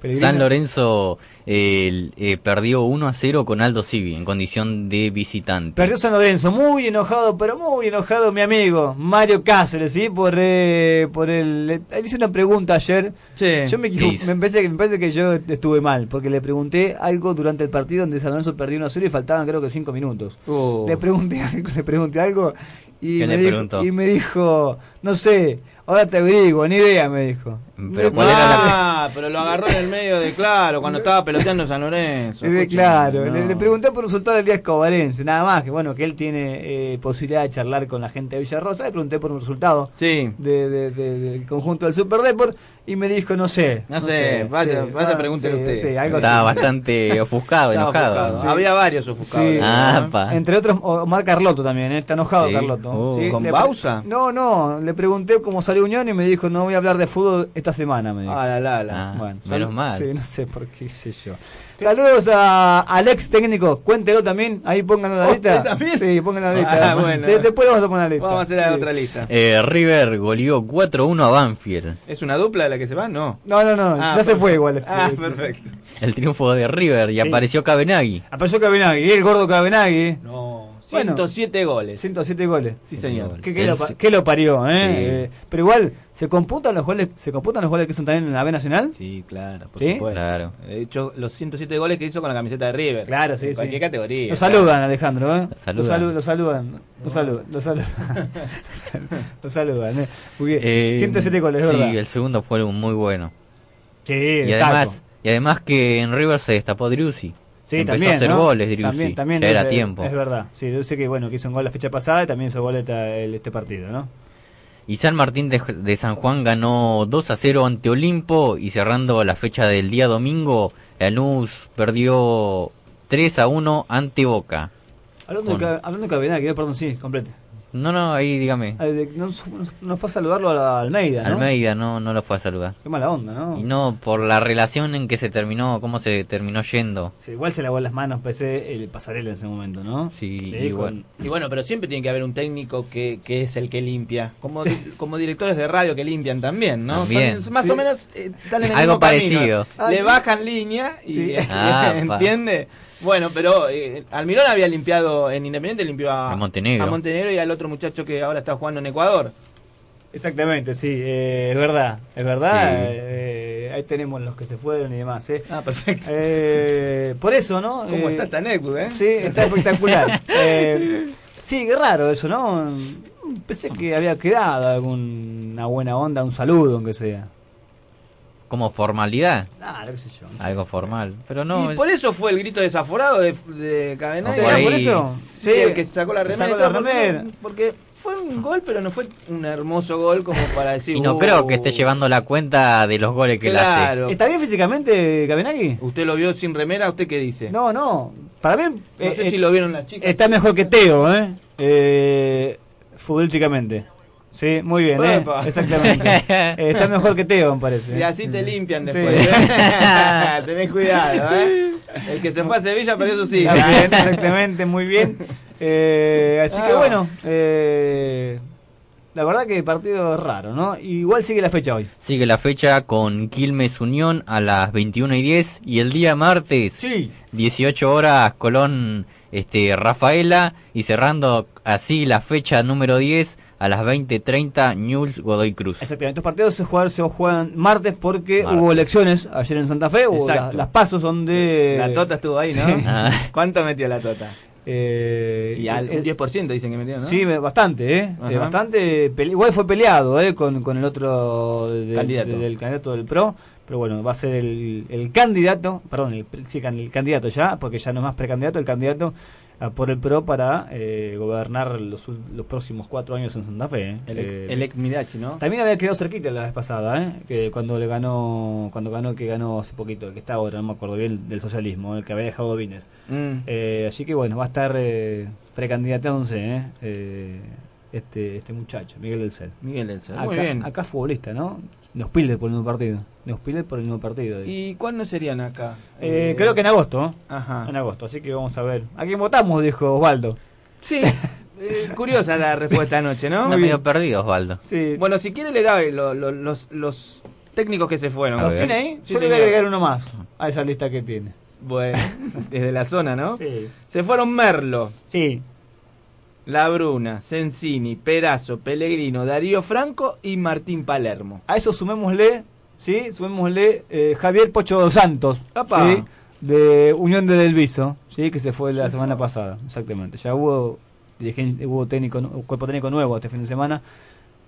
Pellegrino. San Lorenzo eh, eh, perdió 1 a 0 con Aldo Civi en condición de visitante. Perdió San Lorenzo, muy enojado, pero muy enojado mi amigo Mario Cáceres, ¿sí? Por, eh, por el... le- Él hizo una pregunta ayer. Sí. Yo me, me, parece que, me parece que yo estuve mal, porque le pregunté algo durante el partido donde San Lorenzo perdió 1 a 0 y faltaban creo que 5 minutos. Oh. Le pregunté algo, le pregunté algo y, ¿Qué me le dijo, y me dijo, no sé, ahora te averiguo, ni idea, me dijo. Pero ¿cuál era la- Ah, pero lo agarró en el medio de claro, cuando estaba peloteando San Lorenzo. De- claro, no. le, le pregunté por un resultado del día escobarense, nada más, que bueno, que él tiene eh, posibilidad de charlar con la gente de Villarrosa, le pregunté por un resultado Sí. de, de- de- del conjunto del Super Deport y me dijo, no sé. No sé, vaya- vaya, ah, pregúntele sí, usted. sí, algo Estaba así. bastante ofuscado, enojado. ofuscado. Sí. Había varios ofuscados. Sí. Ah, ¿no? pa. Entre otros, Omar Carlotto también, ¿eh? está enojado Sí. Carlotto. Sí, ¿Con le- Bausa? No, no, le pregunté cómo salió Unión y me dijo, no voy a hablar de fútbol esta semana, me dijo. Ah, la, la, la. Ah, Bueno, menos sal- mal. Sí, no sé por qué, qué sé yo. Saludos a Alex técnico, cuéntelo también, ahí pónganlo en la ¿Oh, lista. también? Sí, pónganlo en la lista. Ah, bueno. De- después vamos a poner la lista. Vamos a hacer la Sí. otra lista. Eh, River goleó 4-1 a Banfield. ¿Es una dupla la que se va? No. No, no, no, Ah, ya se perfecto. fue igual. Ah, perfecto. El triunfo de River y Sí. apareció Cabenagui. Apareció Cabenagui, el gordo Cabenagui. No. Bueno. 107 goles. 107 goles. Sí, señor. ¿Qué, qué lo, qué lo parió, eh? Sí. Eh, Pero igual, ¿se computan los goles se computan los goles que son también en la B Nacional? Sí, claro, por ¿Sí? supuesto. Claro. De hecho, los 107 goles que hizo con la camiseta de River. Claro, sí, En sí. cualquier categoría. Lo saludan, Alejandro, ¿eh? Lo saludan. Lo, salu- lo saludan. Lo saludan. Lo saludan. Lo saludan, ¿eh? Muy bien. Eh, 107 goles, Sí, ¿verdad? el segundo fue muy bueno. Sí, Y además, taco. y además que en River se destapó Driussi. Sí, empezó también, a hacer ¿no? goles Driussi. También, también ya era es- tiempo. Es verdad. Sí, yo sé que, bueno, que hizo un gol la fecha pasada y también hizo gol el- este partido, ¿no? Y San Martín de, de San Juan ganó 2 a 0 ante Olimpo y cerrando la fecha del día domingo, Lanús perdió 3 a 1 ante Boca. Hablando, de, Con- Ca- hablando de Cabenagui, perdón, sí, complete. No, no, ahí dígame. Ah, de- No, no fue a saludarlo a la Almeida, ¿no? Almeida no, no lo fue a saludar. Qué mala onda, ¿no? Y no, por la relación en que se terminó, cómo se terminó yendo. Sí, igual se lavó las manos, pensé, el pasarela en ese momento, ¿no? Sí, Sí, igual. Y bueno, pero siempre tiene que haber un técnico que, que es el que limpia. Como, di- como directores de radio que limpian también, ¿no? También. Son- más Sí. o menos eh, están en el Algo mismo parecido. Ah, Le sí. bajan línea y Sí. Ah, pa. Bueno, pero eh, Almirón había limpiado en Independiente, limpió a, A Montenegro. a Montenegro y al otro muchacho que ahora está jugando en Ecuador. Exactamente, sí, eh, es verdad, es verdad. Sí. eh, ahí tenemos los que se fueron y demás, ¿eh? Ah, perfecto. Eh, por eso, ¿no? ¿Cómo Eh, está esta anécdota, eh? Sí, está espectacular. Eh, sí, qué raro eso, ¿no? Pensé que había quedado alguna buena onda, un saludo, aunque sea. Como formalidad, Ah, qué sé yo. algo formal. Pero no, y es- por eso fue el grito desaforado de, de Cabenagui. No, por eso. Sí, el que sacó la remera. Sacó la porque- remera. Porque fue un gol, pero no fue un hermoso gol como para decir. y no "Uh". creo que esté llevando la cuenta de los goles que él hace. Claro. ¿Está bien físicamente, Cabenagui? ¿Usted lo vio sin remera? ¿Usted qué dice? No, no. Para mí No eh, sé eh, si lo vieron las chicas. está mejor que Teo, ¿eh? eh futbolísticamente. Sí, muy bien, ¿eh? Exactamente. Eh, está mejor que Teo, me parece. Y así te limpian Sí. después. ¿eh? Tenés cuidado, ¿eh? El que se fue a Sevilla perdió su silla. Exactamente, muy bien. Eh, así que Ah. bueno, eh, la verdad que partido raro, ¿no? Igual sigue la fecha hoy. Sigue la fecha con Quilmes Unión a las 21 y 10 y el día martes Sí. 18 horas Colón este Rafaela y cerrando así la fecha número 10 a las 20:30 Newell's Godoy Cruz. Exactamente, estos partidos se juegan, se juegan martes porque Martes. hubo elecciones ayer en Santa Fe, hubo Exacto. las, pasos donde... La Tota estuvo ahí, ¿no? Sí. Ah, ¿Cuánto metió la Tota? Eh, Y al el- un 10% dicen que metió, ¿no? Sí, bastante, ¿eh? Ajá. Eh, bastante. Igual fue peleado, ¿eh? Con, con el otro de- Candidato. de- del candidato del PRO. Pero bueno, va a ser el, el candidato, perdón, el, sí, can- el candidato ya, porque ya no es más precandidato, el candidato por el PRO para eh, gobernar los, los próximos cuatro años en Santa Fe. ¿eh? El ex, Eh, el ex Mirachi, ¿no? También había quedado cerquita la vez pasada, ¿eh? Que cuando le ganó, cuando ganó el que ganó hace poquito, el que está ahora, no me acuerdo bien, del socialismo, el que había dejado Wiener. Mm. Eh, así que bueno, va a estar eh, precandidatándose este, este muchacho, Miguel del Cel. Miguel. Acá, Muy bien. acá futbolista, ¿no? Los Piles por el mismo partido. Los Piles por el mismo partido. digo. ¿Y cuándo serían acá? Eh, creo que en agosto, ¿no? Ajá. En agosto, así que vamos a ver. ¿A quién votamos? Dijo Osvaldo. Sí. eh, curiosa la respuesta anoche, ¿no? está medio perdido Osvaldo. Sí. Bueno, si quiere le da lo- lo- los, los técnicos que se fueron. ¿Los tiene ahí? Sí, Yo le voy a agregar uno más a esa lista que tiene. Bueno, desde la zona, ¿no? Sí. Se fueron Merlo, Sí. La Bruna, Sensini, Perazo, Pellegrino, Darío Franco y Martín Palermo. A eso sumémosle, ¿sí? Sumémosle eh, Javier Pocho dos Santos. ¿sí? De Unión de Del Viso, ¿sí? Que se fue la semana pasada, exactamente. Ya hubo, hubo técnico, cuerpo técnico nuevo este fin de semana.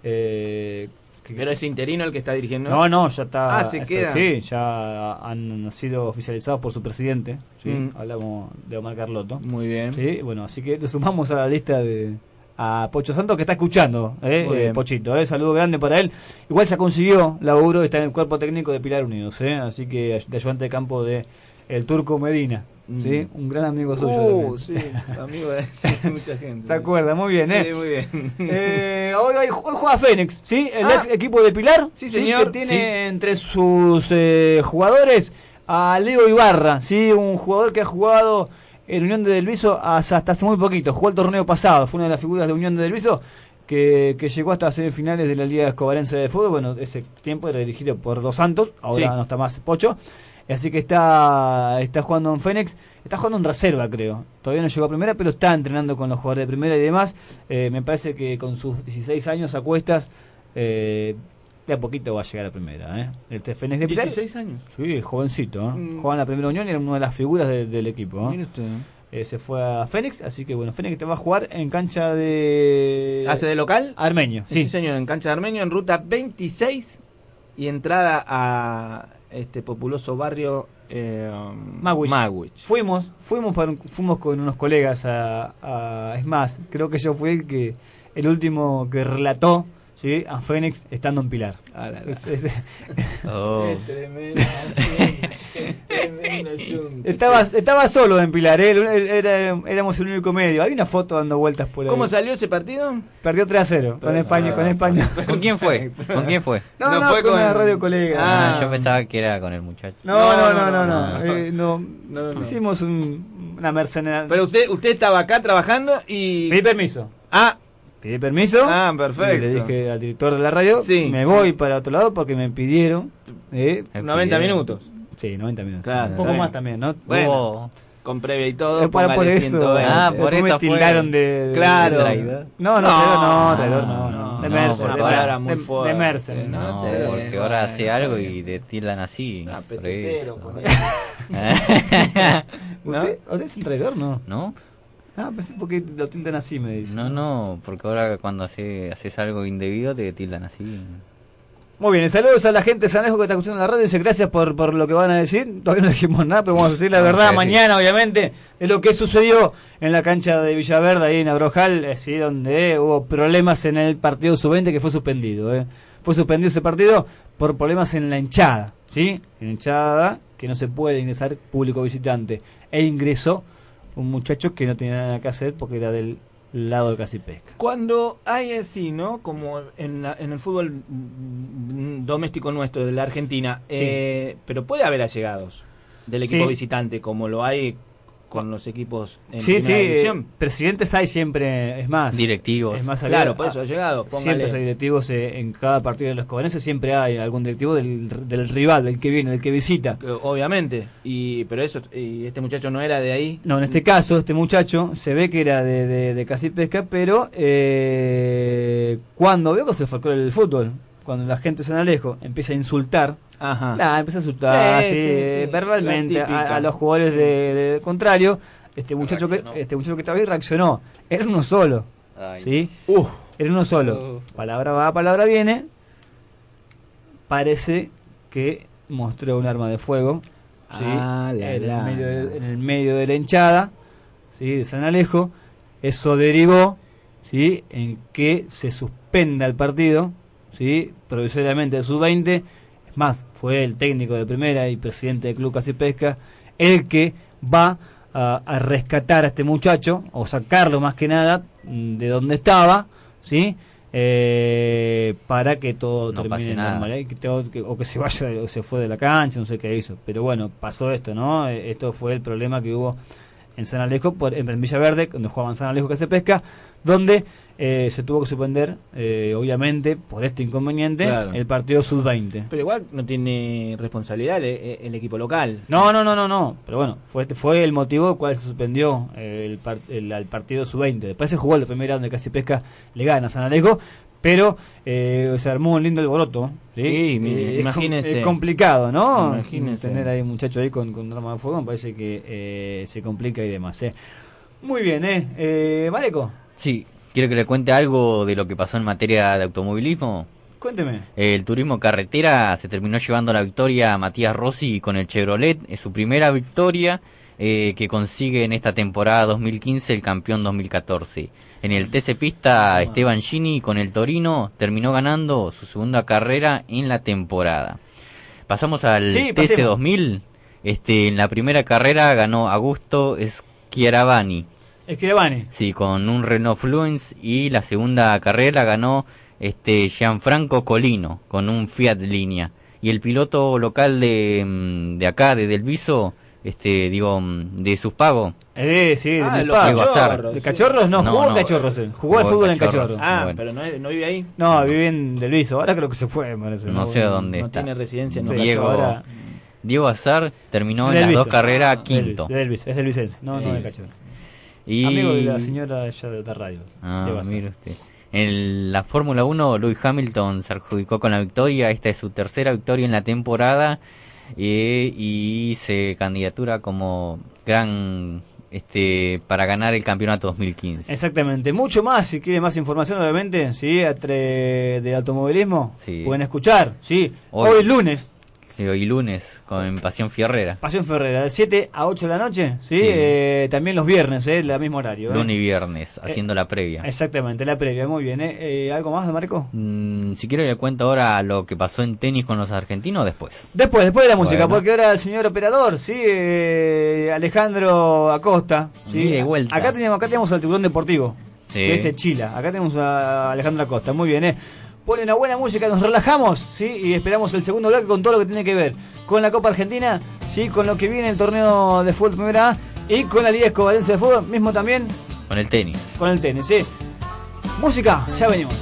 Eh, Pero es interino el que está dirigiendo. no, no, ya está. Ah, se está- queda. Sí, ya han sido oficializados por su presidente, ¿sí? Mm. Hablamos de Omar Carlotto. Muy bien. Sí, bueno, así que le sumamos a la lista de a Pocho Santos que está escuchando, ¿eh? Eh. Pochito, ¿eh? saludo grande para él. Igual ya consiguió laburo, está en el cuerpo técnico de Pilar Unidos, ¿eh? así que de ayudante de campo de el Turco Medina. ¿Sí? un gran amigo suyo. Uh, también. sí, amigo de sí, mucha gente. Se acuerda, muy bien, ¿eh? Sí, muy bien. Eh, hoy, hoy- hoy juega Fénix, ¿sí? El Ah. ex equipo de Pilar. Sí, señor, Que tiene sí. entre sus eh, jugadores a Leo Ibarra, ¿sí? Un jugador que ha jugado en Unión de Delviso hasta, hasta hace muy poquito. Jugó el torneo pasado, fue una de las figuras de Unión de Delviso que, que llegó hasta semifinales de la Liga Escobarense de Fútbol. Bueno, ese tiempo era dirigido por Dos Santos, ahora Sí. no está más Pocho. Así que está, está jugando en Fénix, está jugando en reserva, creo. Todavía no llegó a primera, pero está entrenando con los jugadores de primera y demás. Eh, me parece que con sus 16 años a cuestas, eh, de a poquito va a llegar a primera. ¿eh? El T- Fénix de Pilar. 16 años. Sí, jovencito. ¿eh? Mm. Jugaba en la primera unión y era una de las figuras de- del equipo. ¿eh? Mire usted. Eh, se fue a Fénix, así que bueno, Fénix te va a jugar en cancha de. ¿Hace de local? Armenio, Sí. sí. señor, en cancha de Armenio, en ruta 26 y entrada a este populoso barrio eh. Magwitch. Fuimos, fuimos, para un- fuimos con unos colegas a, a- Es más, creo que yo fui el que el último que relató ¿sí? a Fénix estando en Pilar. Ah, la, la. Es- es- Oh. Tremendo. estaba, estaba solo en Pilar, ¿eh? Él- él- era- éramos el único medio. Hay una foto dando vueltas por ahí. ¿Cómo salió ese partido? Perdió 3 a 0 con España. Con España. ¿Con quién fue? ¿Con quién fue? No, No no, fue con con- la radio colega. Ah, yo pensaba que era con el muchacho. No, no, no, no, no. no, no. Eh, no. No, no. Hicimos un- una mercenaria. Pero usted usted estaba acá trabajando y... Pedí permiso. Ah, Pedí permiso. Ah, perfecto. Y le dije al director de la radio, Sí, me sí. voy para otro lado porque me pidieron eh, 90 minutos. Sí, 90 minutos. Claro, un poco bien. más también, ¿no? Bueno, Hubo- con previa y todo. Es para por eso. 120. Ah, por Después eso me tildaron de, Claro. de traidor. No, no, No, traidor no, traidor no, no. De no, Mercer, porque de- Una palabra muy fuerte. De Mercer. No No, sé, porque bueno, ahora hace algo y te tildan así. Ah, por eso. ¿Usted, ¿Usted es un traidor? No. ¿No? Ah, pensé porque lo tildan así, me dice. No, no, porque ahora cuando hace- haces algo indebido te tildan así. Muy bien, saludos a la gente de San Alejo que está escuchando la radio. Dice gracias por, por lo que van a decir. Todavía no dijimos nada, pero vamos a decir la Vamos verdad mañana, obviamente, de lo que sucedió en la cancha de Villaverde, ahí en Abrojal, eh, sí, donde hubo problemas en el partido sub-20 que fue suspendido. eh. Fue suspendido ese partido por problemas en la hinchada, ¿sí? En la hinchada que no se puede ingresar público visitante. E ingresó un muchacho que no tenía nada que hacer porque era del lado del Casi Pesca. Cuando hay así, ¿no? Como en, la- en el fútbol doméstico nuestro de la Argentina, eh, pero puede haber allegados del equipo Sí. visitante, como lo hay con los equipos en Sí, sí, primera eh, división. presidentes hay siempre, es más. Directivos. Es más, Claro, por eso allegados. Siempre hay directivos eh, en cada partido de los cobanenses, siempre hay algún directivo del, del rival, del que viene, del que visita. Obviamente, y pero eso, y este muchacho no era de ahí. No, en este caso, este muchacho se ve que era de, de, de Casi Pesca, pero eh, cuando veo que se fue el fútbol, cuando la gente se alejo, empieza a insultar, Ajá. Nah, empieza a insultar Sí, así, sí, sí, verbalmente a, a los jugadores de, de contrario. Este muchacho que este muchacho que estaba ahí reaccionó. Era uno solo. Ay. ¿Sí? Era uno solo. Palabra va, palabra viene. Parece que mostró un arma de fuego. ¿sí? Ah, la, en, la. El medio de, en el medio de la hinchada. ¿sí? De San Alejo. Eso derivó ¿sí? en que se suspenda el partido. ¿Sí? Provisoriamente de sub-20. Es más, fue el técnico de primera y presidente del Club Casi Pesca el que va a, a rescatar a este muchacho o sacarlo más que nada mm, de donde estaba, ¿sí? Eh, para que todo No termine normal, ¿eh? que todo- que- o que se vaya o se fue de la cancha, no sé qué hizo, pero bueno, pasó esto, ¿no? Eh, Esto fue el problema que hubo en San Alejo, por, en Villaverde, donde jugaban San Alejo que se pesca, donde eh, se tuvo que suspender, eh, obviamente, por este inconveniente, Claro. el partido sub-20. Pero igual no tiene responsabilidad el, el equipo local. No, no, no, no, no. Pero bueno, fue este fue el motivo por el cual se suspendió eh, el, el- al partido sub-20. Después se jugó el primer round de Casi Pesca, le gana a San Alejo, pero eh, se armó un lindo alboroto. Sí, Sí, Eh, es com- imagínese. Es, complicado, ¿no? Imagínese. Tener ahí un muchacho ahí con, con arma de fuego, me parece que eh, se complica y demás. ¿eh? Muy bien, ¿eh? eh Mareco, Sí, quiero que le cuente algo de lo que pasó en materia de automovilismo. cuénteme. El turismo carretera se terminó llevando la victoria a Matías Rossi con el Chevrolet. Es su primera victoria eh, que consigue en esta temporada 2015 el campeón 2014. En el TC Pista, Esteban Gini con el Torino terminó ganando su segunda carrera en la temporada. Pasamos al Sí, TC pasemos. 2000. Este, en la primera carrera ganó Augusto Schiaravani. Escribane. Sí, con un Renault Fluence y la segunda carrera ganó este Gianfranco Colino con un Fiat Linea y el piloto local de, mm, de acá de Delviso este digo mm, de sus pagos Eh, sí, de Ah, mi los papá. Diego Azar. cachorros. ¿De cachorros? No, No, jugó en no, cachorros. él. Jugó al fútbol en Cachorros. cachorros. Ah, Bueno. pero no, es- no vive ahí. No, vive en Delviso. Ahora creo que se fue, me parece. No sé dónde No está. tiene residencia en. Diego Diego Azar terminó en las dos carreras Ah, quinto es Delvisense. No, Sí. no de cachorro. Y Amigo de la señora allá de otra radio. Ah. En la Fórmula 1, Lewis Hamilton se adjudicó con la victoria. Esta es su tercera victoria en la temporada eh, y se candidatura como gran este para ganar el campeonato 2015. Exactamente. Mucho más, si quiere más información, obviamente, ¿sí? De automovilismo, Sí. pueden escuchar, ¿sí? Hoy. Hoy, lunes, hoy lunes con Pasión Fierrera. Pasión Ferrera, de 7 a 8 de la noche, ¿sí? Eh, también los viernes, ¿eh? El mismo horario. ¿eh? Lunes y viernes, haciendo la previa. Exactamente, la previa, muy bien. ¿eh? Eh, algo más, Marco? Mm, si quiero le cuento ahora lo que pasó en tenis con los argentinos después. Después, después de la música, porque ahora el señor operador, ¿sí? Eh, Alejandro Acosta. ¿sí? Y de vuelta. Acá tenemos, acá tenemos al tiburón deportivo, Sí. que es Chila. Acá tenemos a Alejandro Acosta, muy bien, ¿eh? Pone una buena música, nos relajamos, ¿sí? Y esperamos el segundo bloque con todo lo que tiene que ver con la Copa Argentina, ¿sí? Con lo que viene el torneo de fútbol primera A y con la Liga Escobarense de fútbol, mismo también Con el tenis. con el tenis, ¿sí? Música, ya venimos.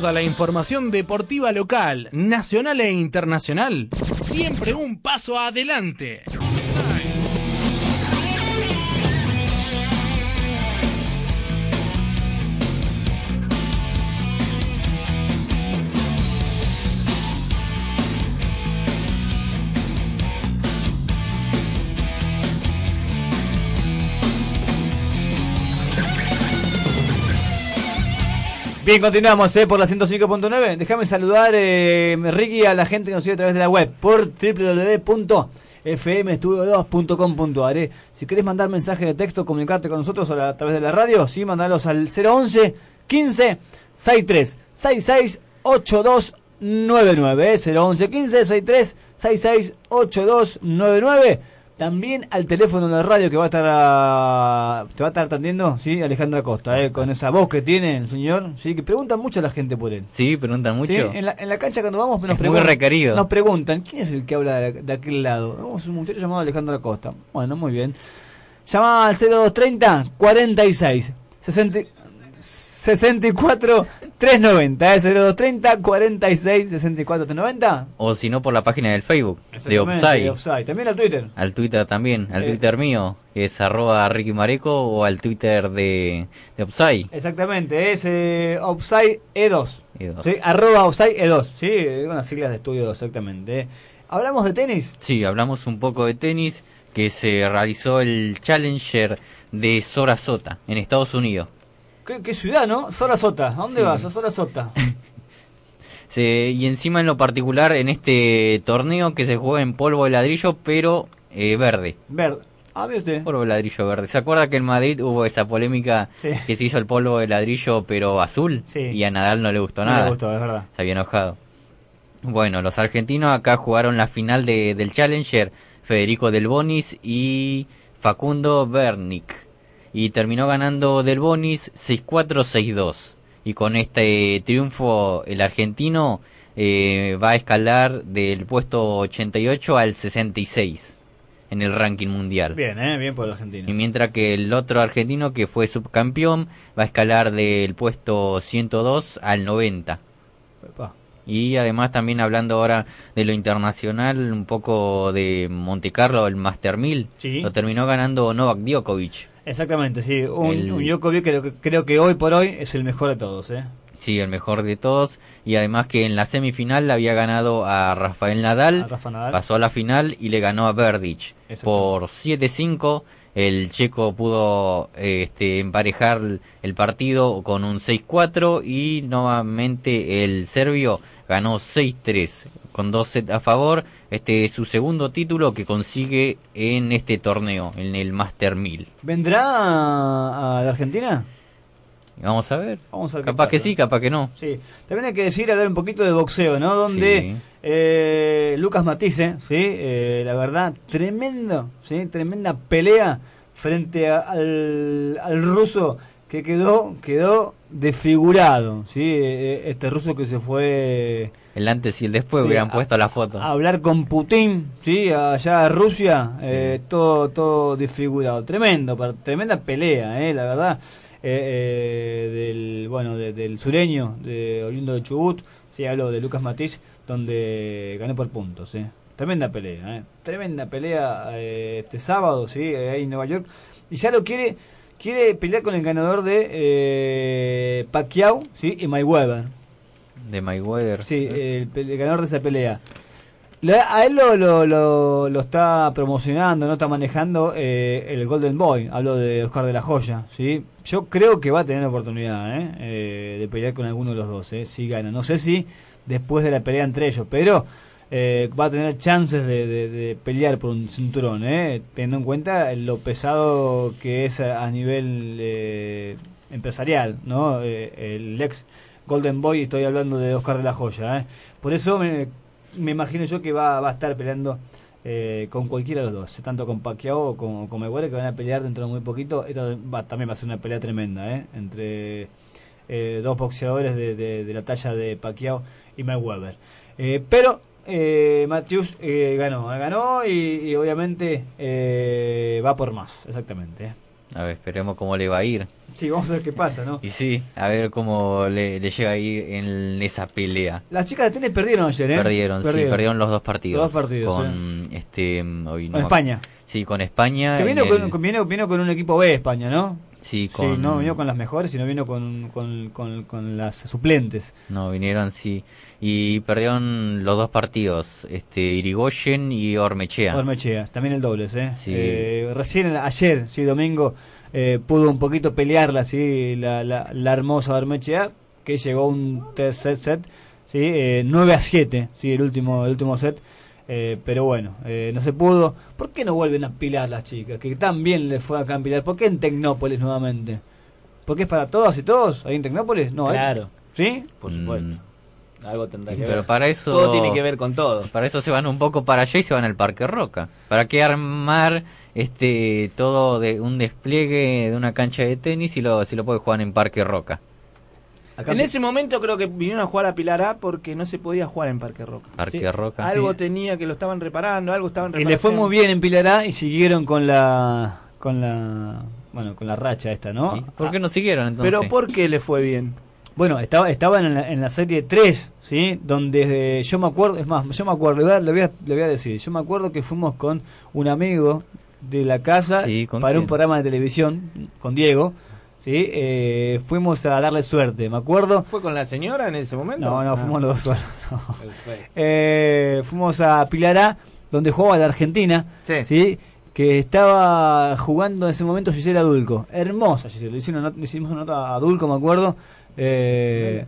Toda la información deportiva local, nacional e internacional, siempre un paso adelante. Bien, continuamos eh, por la 105.9. Déjame saludar, eh, Ricky, a la gente que nos sigue a través de la web por www.fmestudio2.com.ar. Eh. Si querés mandar mensaje de texto, comunicarte con nosotros a, través de la radio, sí, mandalos al 011 15 63 66 8299. 011 15 63 66 8299. También al teléfono de la radio que va a estar te va a estar atendiendo, sí, Alejandra Costa, eh, con esa voz que tiene el señor, sí, que preguntan mucho a la gente por él. Sí, preguntan mucho. En, la, en la cancha cuando vamos nos, preguntan, requerido. nos preguntan, ¿quién es el que habla de, aquel lado? Es un muchacho llamado Alejandra Costa. Bueno, muy bien. Llama al 0230 46 60 64 390, ¿eh? 0230 46 64 390. O si no, por la página del Facebook de Offside. También al Twitter. Al Twitter también, al Eh. Twitter mío, que es arroba Ricky Mareco, o al Twitter de, de. Exactamente, es eh, Offside E2. E2. Sí, arroba Offside E2. Sí, con las siglas de estudio 2, exactamente. ¿Hablamos de tenis? Sí, hablamos un poco de tenis, que se realizó el Challenger de Sorasota, en Estados Unidos. ¿Qué, qué ciudad, no? Sarasota. ¿A dónde Sí. vas? A Sarasota. Se- y encima en lo particular en este torneo que se juega en polvo de ladrillo, pero eh, verde. Verde. Ah, usted. Polvo de ladrillo verde. ¿Se acuerda que en Madrid hubo esa polémica Sí. que se hizo el polvo de ladrillo pero azul? Sí. Y a Nadal no le gustó No nada. me gustó, es verdad. Se había enojado. Bueno, los argentinos acá jugaron la final de, del Challenger, Federico Del Bonis y Facundo Bernic. Y terminó ganando Del Bonis 6-4-6-2. Y con este triunfo el argentino eh, va a escalar del puesto 88 al 66 en el ranking mundial. Bien, ¿eh? Bien por el argentino. Y mientras que el otro argentino que fue subcampeón va a escalar del puesto 102 al 90. Epa. Y además también hablando ahora de lo internacional, un poco de Monte Carlo, el Master 1000, Sí. lo terminó ganando Novak Djokovic. Exactamente, sí. Un, El- un Djokovic que creo, que creo que hoy por hoy es el mejor de todos, ¿eh? Sí, el mejor de todos. Y además que en la semifinal había ganado a Rafael Nadal, A Rafa Nadal. pasó a la final y le ganó a Verdic por 7-5. El checo pudo este, emparejar el partido con un 6-4 y nuevamente el serbio ganó 6-3 con dos sets a favor. Este es su segundo título que consigue en este torneo, en el Master 1000. ¿Vendrá a, la Argentina? Vamos a ver. Vamos a ver qué Capaz que sí, capaz que no. Sí. También hay que decir, hablar un poquito de boxeo, ¿no? Donde Sí. eh, Lucas Matisse, ¿sí? Eh, la verdad, tremendo, ¿sí? Tremenda pelea frente a- al, al ruso que quedó quedó desfigurado, ¿sí? Eh, este ruso que se fue El antes y el después Sí, hubieran a- puesto la foto. a hablar con Putin, ¿sí? Allá a Rusia, eh, todo todo desfigurado. Tremendo, tremenda pelea, ¿eh? La verdad. Eh, eh, del bueno de- del sureño de oriundo de Chubut sí hablo de Lucas Matiz donde ganó por puntos ¿eh? tremenda pelea ¿eh? tremenda pelea eh, este sábado sí ahí en Nueva York y ya lo quiere quiere pelear con el ganador de eh, Pacquiao sí y Mayweather De Mayweather. Sí, el, el ganador de esa pelea. A él lo, lo, lo, lo está promocionando, no está manejando eh, el Golden Boy. Hablo de Oscar de la Joya. ¿sí? Yo creo que va a tener oportunidad ¿eh? Eh, de pelear con alguno de los dos. ¿eh? Si gana. No sé si después de la pelea entre ellos, pero va a tener chances de, de- pelear por un cinturón. Teniendo en cuenta lo pesado que es a, a nivel empresarial. ¿no? El ex Golden Boy, estoy hablando de Oscar de la Joya. ¿eh? Por eso me, imagino yo que va, va a estar peleando eh, con cualquiera de los dos, tanto con Pacquiao o con, Mayweather, que van a pelear dentro de muy poquito. Esta va, también va a ser una pelea tremenda ¿eh? entre eh, dos boxeadores de, la talla de Pacquiao y Mayweather. Eh, pero eh, Matthews eh, ganó, ganó y, y obviamente eh, va por más, exactamente. A ver, esperemos cómo le va a ir. Sí, vamos a ver qué pasa, ¿no? Y sí, a ver cómo le, le llega a ir en esa pelea. Las chicas de tenis perdieron ayer, ¿eh? Perdieron, sí, perdieron los dos partidos. Los dos partidos, Con, este, hoy no Con España. Sí, con España. Que vino con, el- con- vino, vino con un equipo B España, ¿no? Sí, Sí, no vino con las mejores, sino vino con, con, con, con las suplentes. No, vinieron, sí. Y perdieron los dos partidos, este Irigoyen y Ormechea. Ormechea, también el dobles, ¿eh? Sí. Eh, recién ayer, sí, domingo, eh, pudo un poquito pelearla, sí, la, la, la hermosa Ormechea, que llegó un tercer set, sí, eh, 9 a 7, sí, el último, el último set. Eh, pero bueno, eh, no se pudo. ¿Por qué no vuelven a pilar las chicas? Que tan bien les fue acá en Pilar. ¿Por qué en Tecnópolis nuevamente? ¿Porque es para todas y todos ahí en Tecnópolis? No, ¿eh? Claro. ¿Sí? Por supuesto. Algo tendrá que Pero ver. para eso... Todo tiene que ver con todo. Para eso se van un poco para allá y se van al Parque Roca. ¿Para qué armar este todo de un despliegue de una cancha de tenis si lo, si lo puede jugar en Parque Roca? En ese momento creo que vinieron a jugar a Pilar A porque no se podía jugar en Parque Roca. Parque Sí. Roca. Algo Sí. tenía que lo estaban reparando, algo estaban Y reparando. le fue muy bien en Pilar A y siguieron con la con la bueno, con la racha esta, ¿no? ¿Por qué no siguieron entonces? Pero ¿por qué le fue bien? Bueno, estaba estaban en la, en la serie 3, ¿sí? Donde eh, yo me acuerdo, es más, yo me acuerdo, le voy, a, le voy a- le voy a decir, yo me acuerdo que fuimos con un amigo de la casa Sí, ¿con para un programa de televisión con Diego, ¿sí? Eh, fuimos a darle suerte, me acuerdo. ¿Fue con la señora en ese momento? No, no, Ah. fuimos los dos solos. no. Eh, fuimos a Pilar A, donde jugaba la Argentina, Sí. que estaba jugando en ese momento Gisela Dulco. Hermosa Gisela, le hicimos una nota, le hicimos una nota a Dulco, me acuerdo. Eh,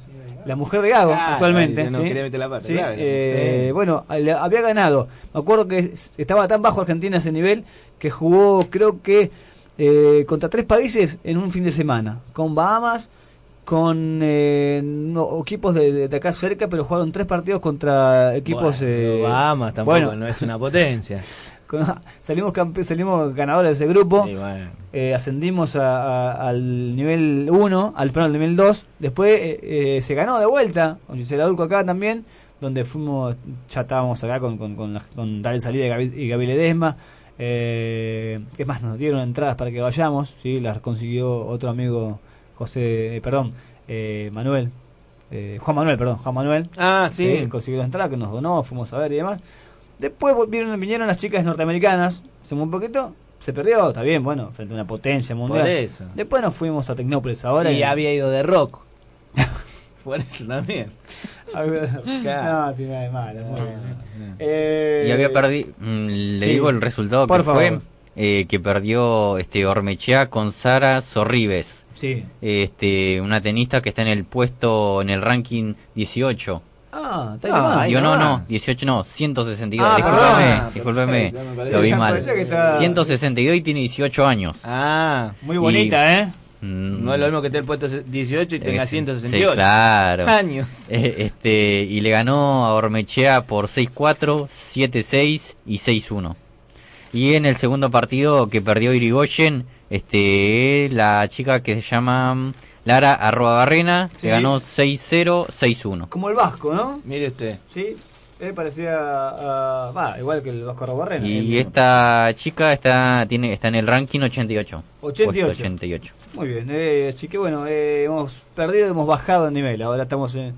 la mujer de Gago, Claro, actualmente. no ¿sí? quería meter la pata, Sí, claro, eh, sí. Bueno, le- había ganado. Me acuerdo que estaba tan bajo Argentina ese nivel que jugó, creo que, eh, contra tres países en un fin de semana. Con Bahamas, con eh, no, equipos de, de acá cerca, pero jugaron tres partidos contra equipos... Bueno, eh, Bahamas tampoco bueno. no es una potencia. con- salimos campe- salimos ganadores de ese grupo. Sí, bueno. Eh, ascendimos a- a- al nivel 1, al perdón, al nivel 2. Después eh, eh, se ganó de vuelta, con Gisela Dulco acá también, donde fuimos, ya estábamos acá con, con, con, la- con Dale Salida y Gaby, y Gaby Ledesma. Eh, ¿Qué más? Nos dieron entradas para que vayamos, ¿sí? las consiguió otro amigo, José, eh, perdón, eh, Manuel. eh, Juan Manuel, perdón, Juan Manuel. Ah, sí. Eh, consiguió la entrada que nos donó, fuimos a ver y demás. Después vinieron las chicas norteamericanas, hacemos un poquito, se perdió, está bien, bueno, frente a una potencia mundial. Por eso. Después nos fuimos a Tecnópolis ahora. y había ido de rock. Por eso también. no, tiene nada de malo, muy bien. Eh, Y había perdido, le sí. digo el resultado Por que favor. fue, eh, que perdió este Ormechea con Sara Sorribes. Sí. Este, una tenista que está en el puesto, en el ranking 18. Ah, está Ah, Yo no, no, 18 no, 162. Ah, discúlpame, perdón. discúlpeme, Perfecto, me parece. lo vi mal. estaba- 162 y tiene 18 años. Ah, Muy bonita, ¿eh? Mm, no es lo mismo que esté el puesto 18 y tenga eh, sí, 168. sí, claro. Años. Eh, este, y le ganó a Ormechea por 6-4, 7-6 y 6-1. Y en el segundo partido que perdió Irigoyen, este, la chica que se llama mm, Lara Arroba Barrena, Sí. le ganó 6-0, 6-1. Como el Vasco, ¿no? Mire usted. Sí. Él parecía. ah, igual que el Vasco Robarrena. Y esta chica está, tiene, está en el ranking 88. 88. puesto 88. Muy bien, eh, así que bueno, eh, hemos perdido, hemos bajado de nivel. Ahora estamos en,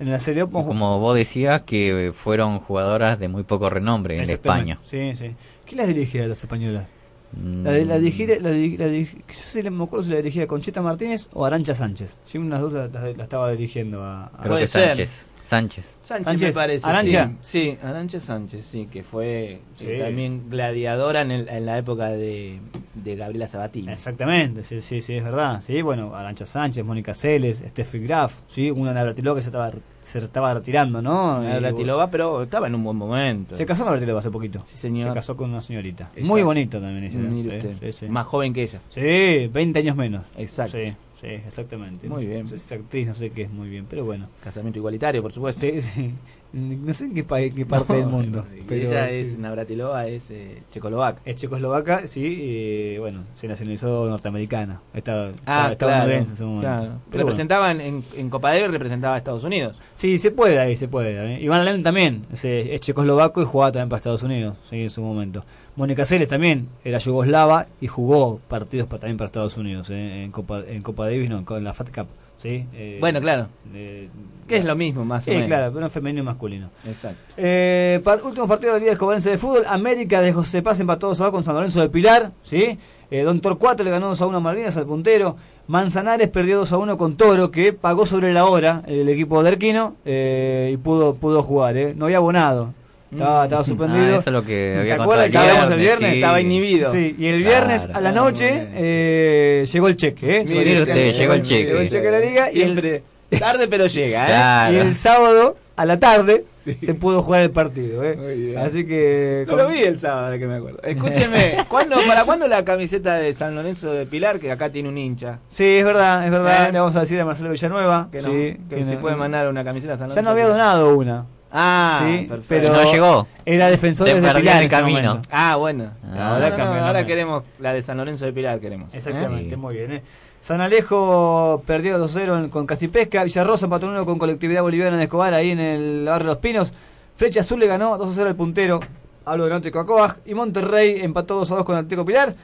en la serie. Como vos decías, que fueron jugadoras de muy poco renombre en España. Sí, sí. ¿Quién las dirigía a las españolas? Mm, La, de, la, dirigía- la, la yo sí me acuerdo si la dirigía Concheta Martínez o Arancha Sánchez. Yo unas dudas la, estaba dirigiendo a, a- Creo que. Sánchez. Sánchez. Sánchez, Sánchez, me parece. Arancha. Sí, sí, Arancha Sánchez, sí, que fue Sí. eh, también gladiadora en, el- en la época de, de Gabriela Sabatini. Exactamente, sí, sí, sí, es verdad. Sí, bueno, Arancha Sánchez, Mónica Celes, Steffi Graf, sí, una Navratilova que se estaba, se estaba retirando, ¿no? Navratilova, pero estaba en un buen momento. Se casó Navratilova hace poquito. Sí, señor. Se casó con una señorita. Exacto. Muy bonita también ella. Sí, sí, sí. Más joven que ella. Sí, 20 años menos. Exacto. Sí, sí, exactamente. Muy No bien. Sé es actriz, no sé qué es muy bien, pero bueno. Casamiento igualitario, por supuesto. Sí, sí. No sé en qué, país, qué parte del mundo. Pero ella sí. es Navratilova, es eh, checoslovaca. Es checoslovaca, sí, y bueno, se nacionalizó norteamericana. Estaba, Ah, claro, en ese momento. claro. Pero bueno. representaba en, en, en Copa Davis representaba a Estados Unidos. Sí, se puede ahí, se puede. ¿eh? Iván Allen también, es, es checoslovaco y jugaba también para Estados Unidos, sí, en su momento. Mónica Celes también era yugoslava y jugó partidos pa- también para Estados Unidos, ¿eh? en Copa en Copa Davis, no, en la Fat Cup. ¿Sí? Eh, Bueno, claro. eh, Que es lo mismo, más sí, o menos. claro, pero en femenino y masculino. Exacto. Eh, par- último partido de la Liga Escobarense de Fútbol. América de José Paz empató 2 a 2 con San Lorenzo de Pilar. ¿sí? Eh, Don Torcuato le ganó 2 a 1 a Malvinas al puntero. Manzanares perdió 2 a 1 con Toro, que pagó sobre la hora el equipo de Arquino eh, y pudo, pudo jugar. ¿eh? No había abonado. Estaba, estaba suspendido. Ah, eso es lo que había ¿Te acuerdas el que hablamos el viernes? Sí. Estaba inhibido. Sí, y el viernes Claro. a la noche eh, llegó el cheque. ¿eh? Mire usted, llegó el cheque. Llegó el cheque de la liga y el, Siempre tarde pero llega, ¿eh? Claro. y el sábado a la tarde se pudo jugar el partido. ¿eh? Así que. No lo vi el sábado, que me acuerdo. Escúcheme, ¿cuándo, ¿para cuándo la camiseta de San Lorenzo de Pilar, que acá tiene un hincha? Sí, es verdad, es verdad. ¿Eh? Le vamos a decir a Marcelo Villanueva Que, no, sí, que que se no- puede mandar una camiseta a San Ya Lorenzo. no había donado una. Ah, sí, pero No llegó. Era defensor de Pilar el camino. momento. Ah, bueno. Ah. ahora No, no, no, ahora nombre. queremos la de San Lorenzo de Pilar, queremos. Exactamente, muy bien. ¿eh? San Alejo perdió 2-0 en- con Casipesca. Villarrosa empató 1 con Colectividad Boliviana de Escobar ahí en el barrio Los Pinos. Flecha Azul le ganó 2-0 al puntero. Hablo de Náutico. Y Monterrey empató 2-2 con Atlético Pilar.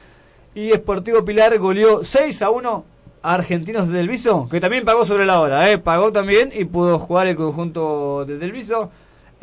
Y Sportivo Pilar goleó 6-1 a Argentinos de Delviso, que también pagó sobre la hora. ¿eh? Pagó también y pudo jugar el conjunto de Delviso.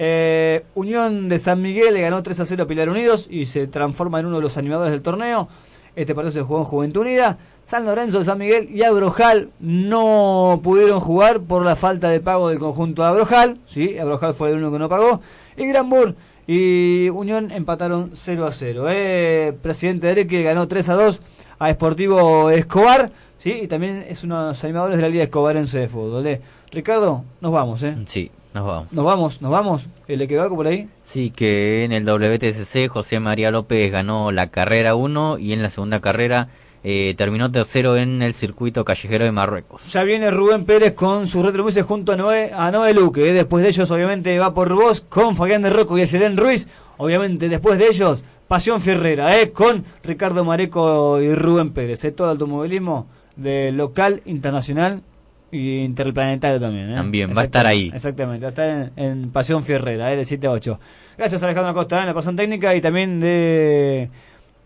Eh, Unión de San Miguel le ganó 3 a 0 a Pilar Unidos y se transforma en uno de los animadores del torneo. Este partido se jugó en Juventud Unida. San Lorenzo de San Miguel y Abrojal no pudieron jugar por la falta de pago del conjunto de Abrojal. ¿sí? Abrojal fue el único que no pagó. Y Granbur y Unión empataron 0 a 0. Eh, Presidente Derek que ganó 3 a 2 a Sportivo Escobar. ¿sí? Y también es uno de los animadores de la Liga Escobarense de Fútbol. eh. Ricardo, nos vamos. ¿eh? Sí, nos vamos. Nos vamos, nos vamos. Eh, ¿Le quedó algo por ahí? Sí, que en el WTCC José María López ganó la carrera 1 y en la segunda carrera eh, terminó tercero en el circuito callejero de Marruecos. Ya viene Rubén Pérez con sus retrobuses junto a Noé, a Noé Luque. ¿eh? Después de ellos, obviamente, va por vos con Fabián de Rocco y Eselén Ruiz. Obviamente, después de ellos, Pasión Ferrera, ¿eh? con Ricardo Mareco y Rubén Pérez. Todo el automovilismo de local, internacional y interplanetario también. ¿eh? También, va a estar ahí. Exactamente, va a estar en, en Pasión Ferrera, ¿eh? de 7 a 8. Gracias a Alejandro Acosta ¿eh? en la pasión técnica y también de...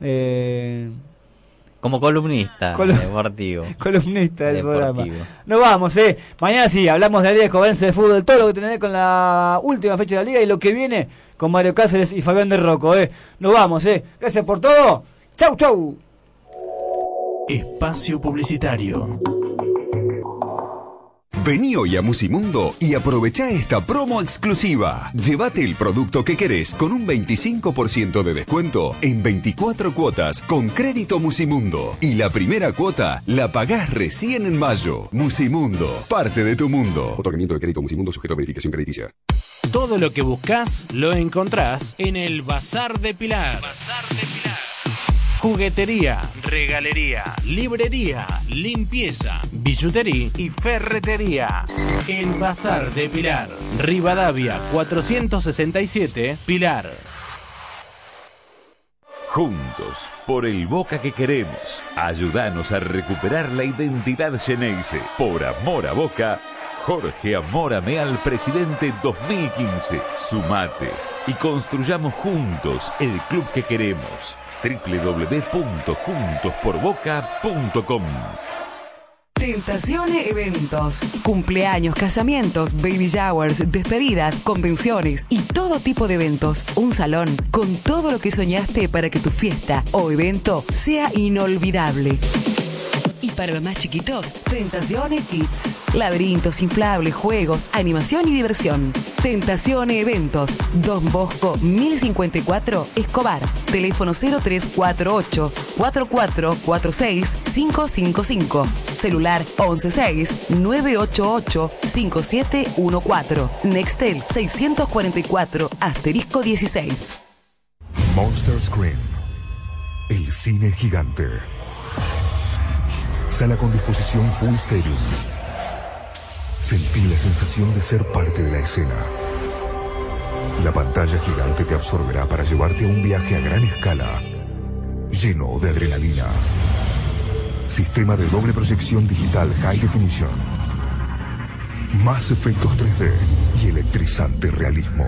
eh, Como columnista Colu- deportivo. columnista del programa. Nos vamos, eh. Mañana sí, hablamos de la Liga Escobarense de Fútbol, todo lo que tiene que ver con la última fecha de la Liga y lo que viene con Mario Cáceres y Fabián de Rocco, eh. Nos vamos, eh. Gracias por todo. Chau, chau. Espacio Publicitario. Vení hoy a Musimundo y aprovecha esta promo exclusiva. Llévate el producto que querés con un 25% de descuento en 24 cuotas con crédito Musimundo. Y la primera cuota la pagás recién en mayo. Musimundo, parte de tu mundo. Otorgamiento de crédito Musimundo sujeto a verificación crediticia. Todo lo que buscas lo encontrás en el Bazar de Pilar. Bazar de Pilar. Juguetería, regalería, librería, limpieza, billutería y ferretería. El Bazar de Pilar. Rivadavia 467, Pilar. Juntos, por el Boca que queremos, ayúdanos a recuperar la identidad Geneise. Por amor a Boca, Jorge Amórame al presidente 2015. Sumate y construyamos juntos el club que queremos. www.juntosporboca.com Tentaciones Eventos. Cumpleaños, casamientos, baby showers, despedidas, convenciones y todo tipo de eventos. Un salón con todo lo que soñaste para que tu fiesta o evento sea inolvidable. Para los más chiquitos, Tentaciones Kids. Laberintos, inflables, juegos, animación y diversión. Tentaciones Eventos. Don Bosco 1054 Escobar. Teléfono 0348 4446 555. Celular 116 988 5714. Nextel 644 asterisco 16. Monster Screen. El cine gigante. Sala con disposición Full Stadium. Sentí la sensación de ser parte de la escena. La pantalla gigante te absorberá para llevarte a un viaje a gran escala, lleno de adrenalina. Sistema de doble proyección digital High Definition. Más efectos 3D y electrizante realismo.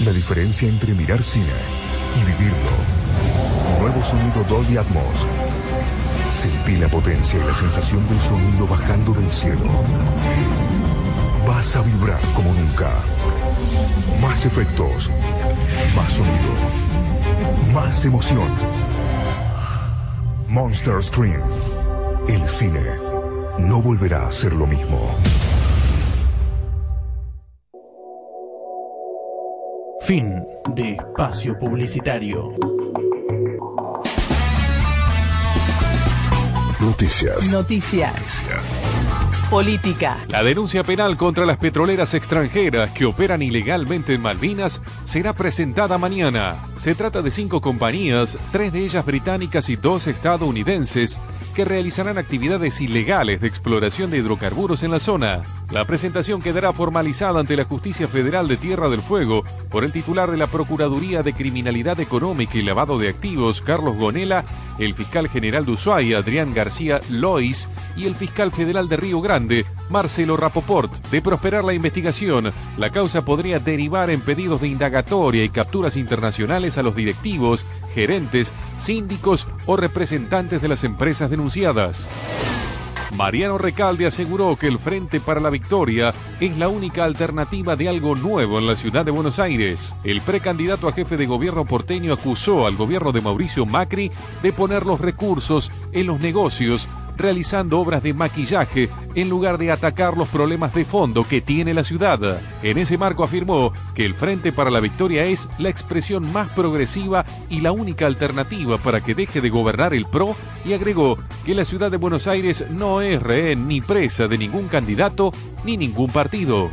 La diferencia entre mirar cine y vivirlo. Nuevo sonido Dolby Atmos. Sentí la potencia y la sensación del sonido bajando del cielo. Vas a vibrar como nunca. Más efectos. Más sonido. Más emoción. Monster Scream. El cine no volverá a ser lo mismo. Fin de espacio publicitario. Noticias. Noticias. Política. La denuncia penal contra las petroleras extranjeras que operan ilegalmente en Malvinas será presentada mañana. Se trata de cinco compañías, tres de ellas británicas y dos estadounidenses, que realizarán actividades ilegales de exploración de hidrocarburos en la zona. La presentación quedará formalizada ante la Justicia Federal de Tierra del Fuego por el titular de la Procuraduría de Criminalidad Económica y Lavado de Activos, Carlos Gonela, el fiscal general de Ushuaia, Adrián García Lois, y el fiscal federal de Río Grande, Marcelo Rapoport. De prosperar la investigación, la causa podría derivar en pedidos de indagatoria y capturas internacionales a los directivos, gerentes, síndicos o representantes de las empresas denunciadas. Mariano Recalde aseguró que el Frente para la Victoria es la única alternativa de algo nuevo en la ciudad de Buenos Aires. El precandidato a jefe de gobierno porteño acusó al gobierno de Mauricio Macri de poner los recursos en los negocios realizando obras de maquillaje en lugar de atacar los problemas de fondo que tiene la ciudad. En ese marco afirmó que el Frente para la Victoria es la expresión más progresiva y la única alternativa para que deje de gobernar el PRO y agregó que la ciudad de Buenos Aires no es rehén ni presa de ningún candidato ni ningún partido.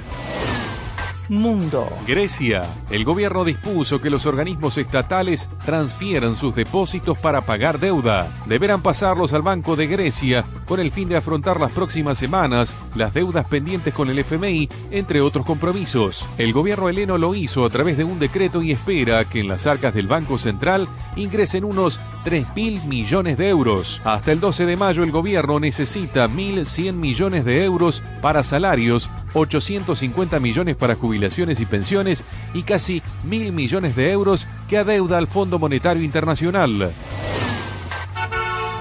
Mundo. Grecia. El gobierno dispuso que los organismos estatales transfieran sus depósitos para pagar deuda. Deberán pasarlos al Banco de Grecia con el fin de afrontar las próximas semanas las deudas pendientes con el FMI, entre otros compromisos. El gobierno heleno lo hizo a través de un decreto y espera que en las arcas del Banco Central ingresen unos 3 mil millones de euros. Hasta el 12 de mayo el gobierno necesita 1.100 millones de euros para salarios 850 millones para jubilaciones y pensiones y casi mil millones de euros que adeuda al Fondo Monetario Internacional.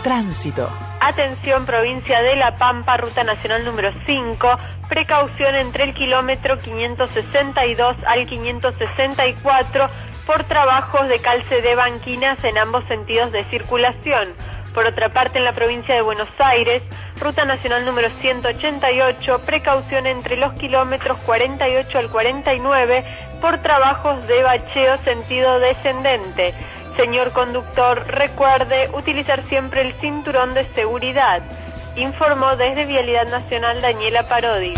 Tránsito. Atención provincia de La Pampa, ruta nacional número 5, precaución entre el kilómetro 562 al 564 por trabajos de calce de banquinas en ambos sentidos de circulación. Por otra parte, en la provincia de Buenos Aires, ruta nacional número 188, precaución entre los kilómetros 48 al 49 por trabajos de bacheo sentido descendente. Señor conductor, recuerde utilizar siempre el cinturón de seguridad. Informó desde Vialidad Nacional Daniela Parodi.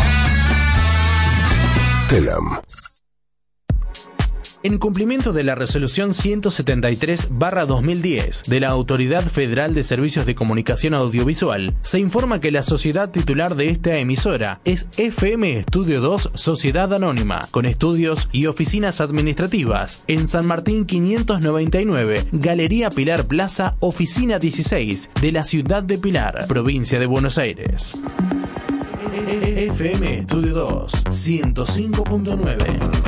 Telam. En cumplimiento de la resolución 173-2010 de la Autoridad Federal de Servicios de Comunicación Audiovisual, se informa que la sociedad titular de esta emisora es FM Estudio 2 Sociedad Anónima, con estudios y oficinas administrativas en San Martín 599, Galería Pilar Plaza, Oficina 16 de la ciudad de Pilar, provincia de Buenos Aires. FM Estudio 2 105.9